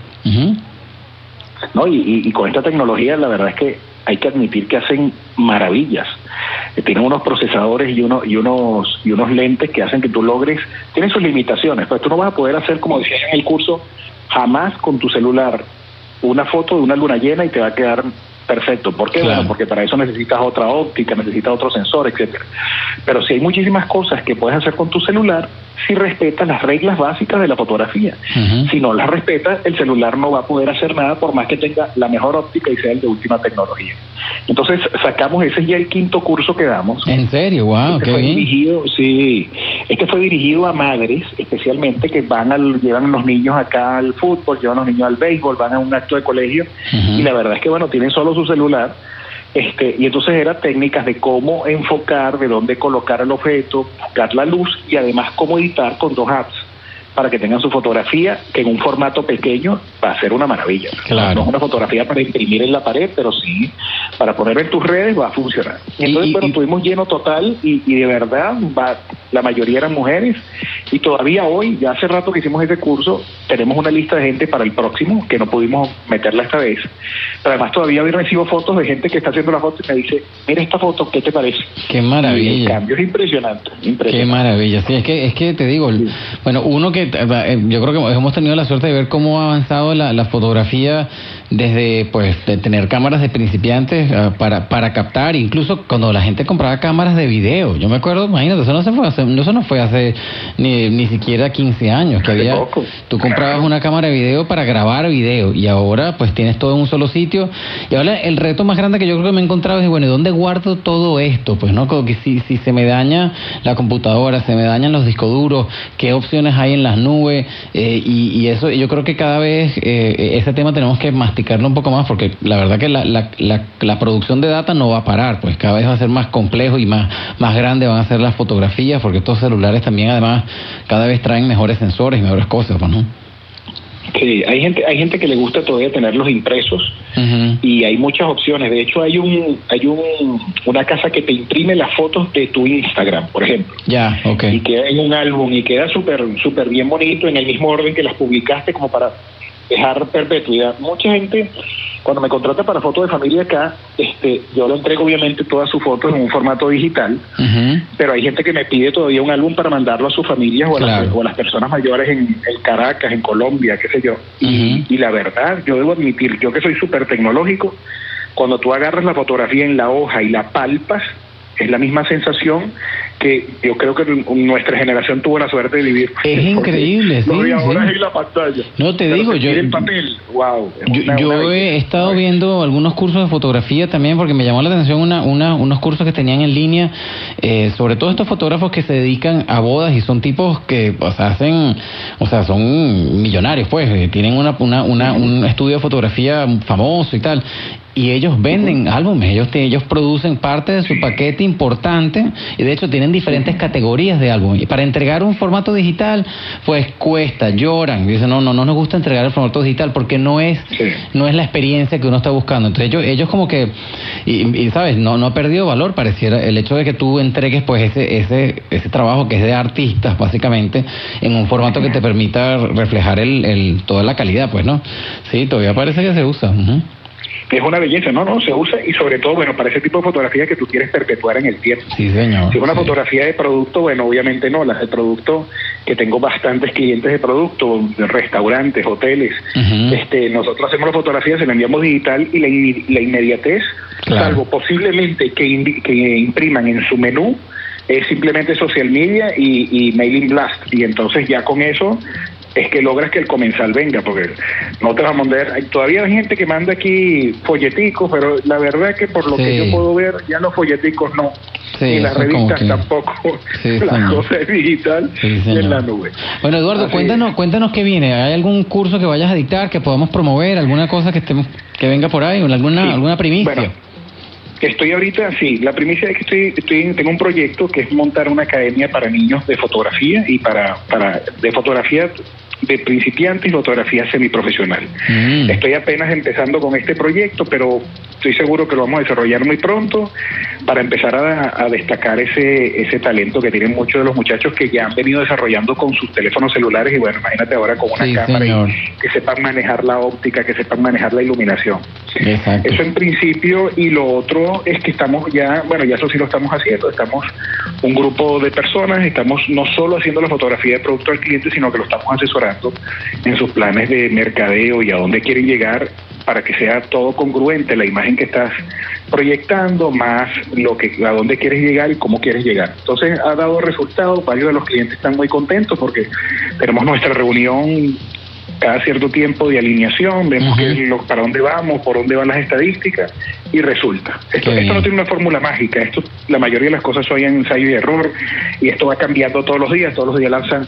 ¿no? Y, y- con esta tecnología la verdad es que hay que admitir que hacen maravillas. Eh, Tienen unos procesadores y, uno, y, unos, y unos lentes que hacen que tú logres, tienen sus limitaciones, pero tú no vas a poder hacer, como decías en el curso, jamás con tu celular una foto de una luna llena y te va a quedar perfecto. ¿Por qué? Claro. Bueno, porque para eso necesitas otra óptica, necesitas otro sensor, etcétera. Pero si hay muchísimas cosas que puedes hacer con tu celular si respetas las reglas básicas de la fotografía. Si no las respetas, el celular no va a poder hacer nada por más que tenga la mejor óptica y sea el de última tecnología. Entonces sacamos ese ya el quinto curso que damos. En serio, wow, Este qué fue bien. dirigido, sí, este fue dirigido a madres, especialmente que van al, llevan a los niños acá al fútbol, llevan a los niños al béisbol, van a un acto de colegio y la verdad es que bueno tienen solo su celular. Este, y entonces eran técnicas de cómo enfocar, de dónde colocar el objeto, buscar la luz y además cómo editar con dos apps para que tengan su fotografía, que en un formato pequeño va a ser una maravilla. Claro. No es una fotografía para imprimir en la pared, pero sí para poner en tus redes va a funcionar. Y entonces, bueno, tuvimos lleno total y, y de verdad va, la mayoría eran mujeres y todavía hoy, ya hace rato que hicimos ese curso, tenemos una lista de gente para el próximo que no pudimos meterla esta vez. Pero además todavía hoy recibo fotos de gente que está haciendo la foto y me dice, mira esta foto, ¿qué te parece? Qué Y el maravilla. cambio es impresionante. Qué maravilla, sí, es que, es que te digo, bueno, uno que eh, yo creo que hemos tenido la suerte de ver cómo ha avanzado la fotografía desde pues de tener cámaras de principiantes eh, para, para captar, incluso cuando la gente compraba cámaras de video. Yo me acuerdo, imagínate, eso no se fue hace, eso no fue hace ni, ni siquiera 15 años, que había tú comprabas una cámara de video para grabar video y ahora pues tienes todo en un solo sitio. Y ahora el reto más grande que yo creo que me he encontrado es, bueno, ¿y dónde guardo todo esto? Pues no, como que si, si se me daña la computadora, se me dañan los discos duros, qué opciones hay en las nubes Eh, y, y eso yo creo que cada vez eh, ese tema tenemos que masticarlo un poco más porque la verdad que la, la, la, la producción de data no va a parar, pues cada vez va a ser más complejo y más, más grande van a ser las fotografías porque estos celulares también además cada vez traen mejores sensores y mejores cosas, pues, ¿no? Sí, hay gente, hay gente que le gusta todavía tenerlos impresos y hay muchas opciones. De hecho, hay un, hay un, una casa que te imprime las fotos de tu Instagram, por ejemplo. Ya, ok. y queda en un álbum y queda súper súper bien bonito en el mismo orden que las publicaste como para dejar perpetuidad. Mucha gente cuando me contrata para fotos de familia acá, este, yo le entrego obviamente todas sus fotos en un formato digital, pero hay gente que me pide todavía un álbum para mandarlo a sus familias o a, las, o a las personas mayores en, en Caracas, en Colombia, qué sé yo. Y, y la verdad, yo debo admitir, yo que soy súper tecnológico, cuando tú agarras la fotografía en la hoja y la palpas, es la misma sensación que yo creo que nuestra generación tuvo la suerte de vivir. Es increíble, Lo sí, de ahora sí. es en la pantalla. No, te Pero digo, yo- el papel, wow. es Yo, una- yo una he estado viendo algunos cursos de fotografía también porque me llamó la atención una, una- unos cursos que tenían en línea, eh, sobre todo estos fotógrafos que se dedican a bodas y son tipos que o sea, hacen, o sea, son millonarios, pues, eh, tienen una, una, una- un estudio de fotografía famoso y tal. Y ellos venden álbumes, ellos, ellos producen parte de su paquete importante y de hecho tienen diferentes categorías de álbum. Y para entregar un formato digital, pues cuesta, lloran. Dicen, no, no, no nos gusta entregar el formato digital porque no es, no es la experiencia que uno está buscando. Entonces ellos, ellos como que, y, y, sabes, no, no ha perdido valor, pareciera, el hecho de que tú entregues pues ese, ese, ese trabajo que es de artistas, básicamente, en un formato que te permita reflejar el, el, toda la calidad, pues, ¿no? Sí, todavía parece que se usa. ujú. Es una belleza, no, no, se usa y sobre todo, bueno, para ese tipo de fotografía que tú quieres perpetuar en el tiempo. Sí, señor. Si es una sí. fotografía de producto, bueno, obviamente no, las de producto, que tengo bastantes clientes de producto, de restaurantes, hoteles. este, nosotros hacemos la fotografía, se la enviamos digital y la, in- la inmediatez, salvo posiblemente que, que impriman en su menú, es simplemente social media y, y mailing blast. Y entonces ya con eso es que logras que el comensal venga, porque no te va a mandar. hay- Todavía hay gente que manda aquí folleticos, pero la verdad es que por lo que yo puedo ver, ya los folleticos no. Sí, y las revistas que- tampoco. Sí, la cosa es digital y en la nube. Bueno, Eduardo, Así cuéntanos, cuéntanos qué viene. ¿Hay algún curso que vayas a dictar, que podamos promover, alguna cosa que estemos, que venga por ahí, alguna, alguna primicia? Bueno, Estoy ahorita, sí, la primicia es que estoy, estoy, tengo un proyecto que es montar una academia para niños de fotografía y para, para de fotografía de principiante y fotografía semiprofesional. Mm. Estoy apenas empezando con este proyecto, pero estoy seguro que lo vamos a desarrollar muy pronto para empezar a, a destacar ese, ese talento que tienen muchos de los muchachos que ya han venido desarrollando con sus teléfonos celulares y bueno, imagínate ahora con una Sí, cámara y que sepan manejar la óptica, que sepan manejar la iluminación. Exacto. Eso en principio y lo otro es que estamos ya, bueno, ya eso sí lo estamos haciendo, estamos un grupo de personas, estamos no solo haciendo la fotografía de producto al cliente, sino que lo estamos asesorando en sus planes de mercadeo y a dónde quieren llegar para que sea todo congruente la imagen que estás proyectando más lo que a dónde quieres llegar y cómo quieres llegar. Entonces ha dado resultados, varios de los clientes están muy contentos porque tenemos nuestra reunión cada cierto tiempo de alineación, vemos qué es lo- para dónde vamos, por dónde van las estadísticas y resulta. Esto, esto no tiene una fórmula mágica, esto la mayoría de las cosas son ensayo y error y esto va cambiando todos los días, todos los días lanzan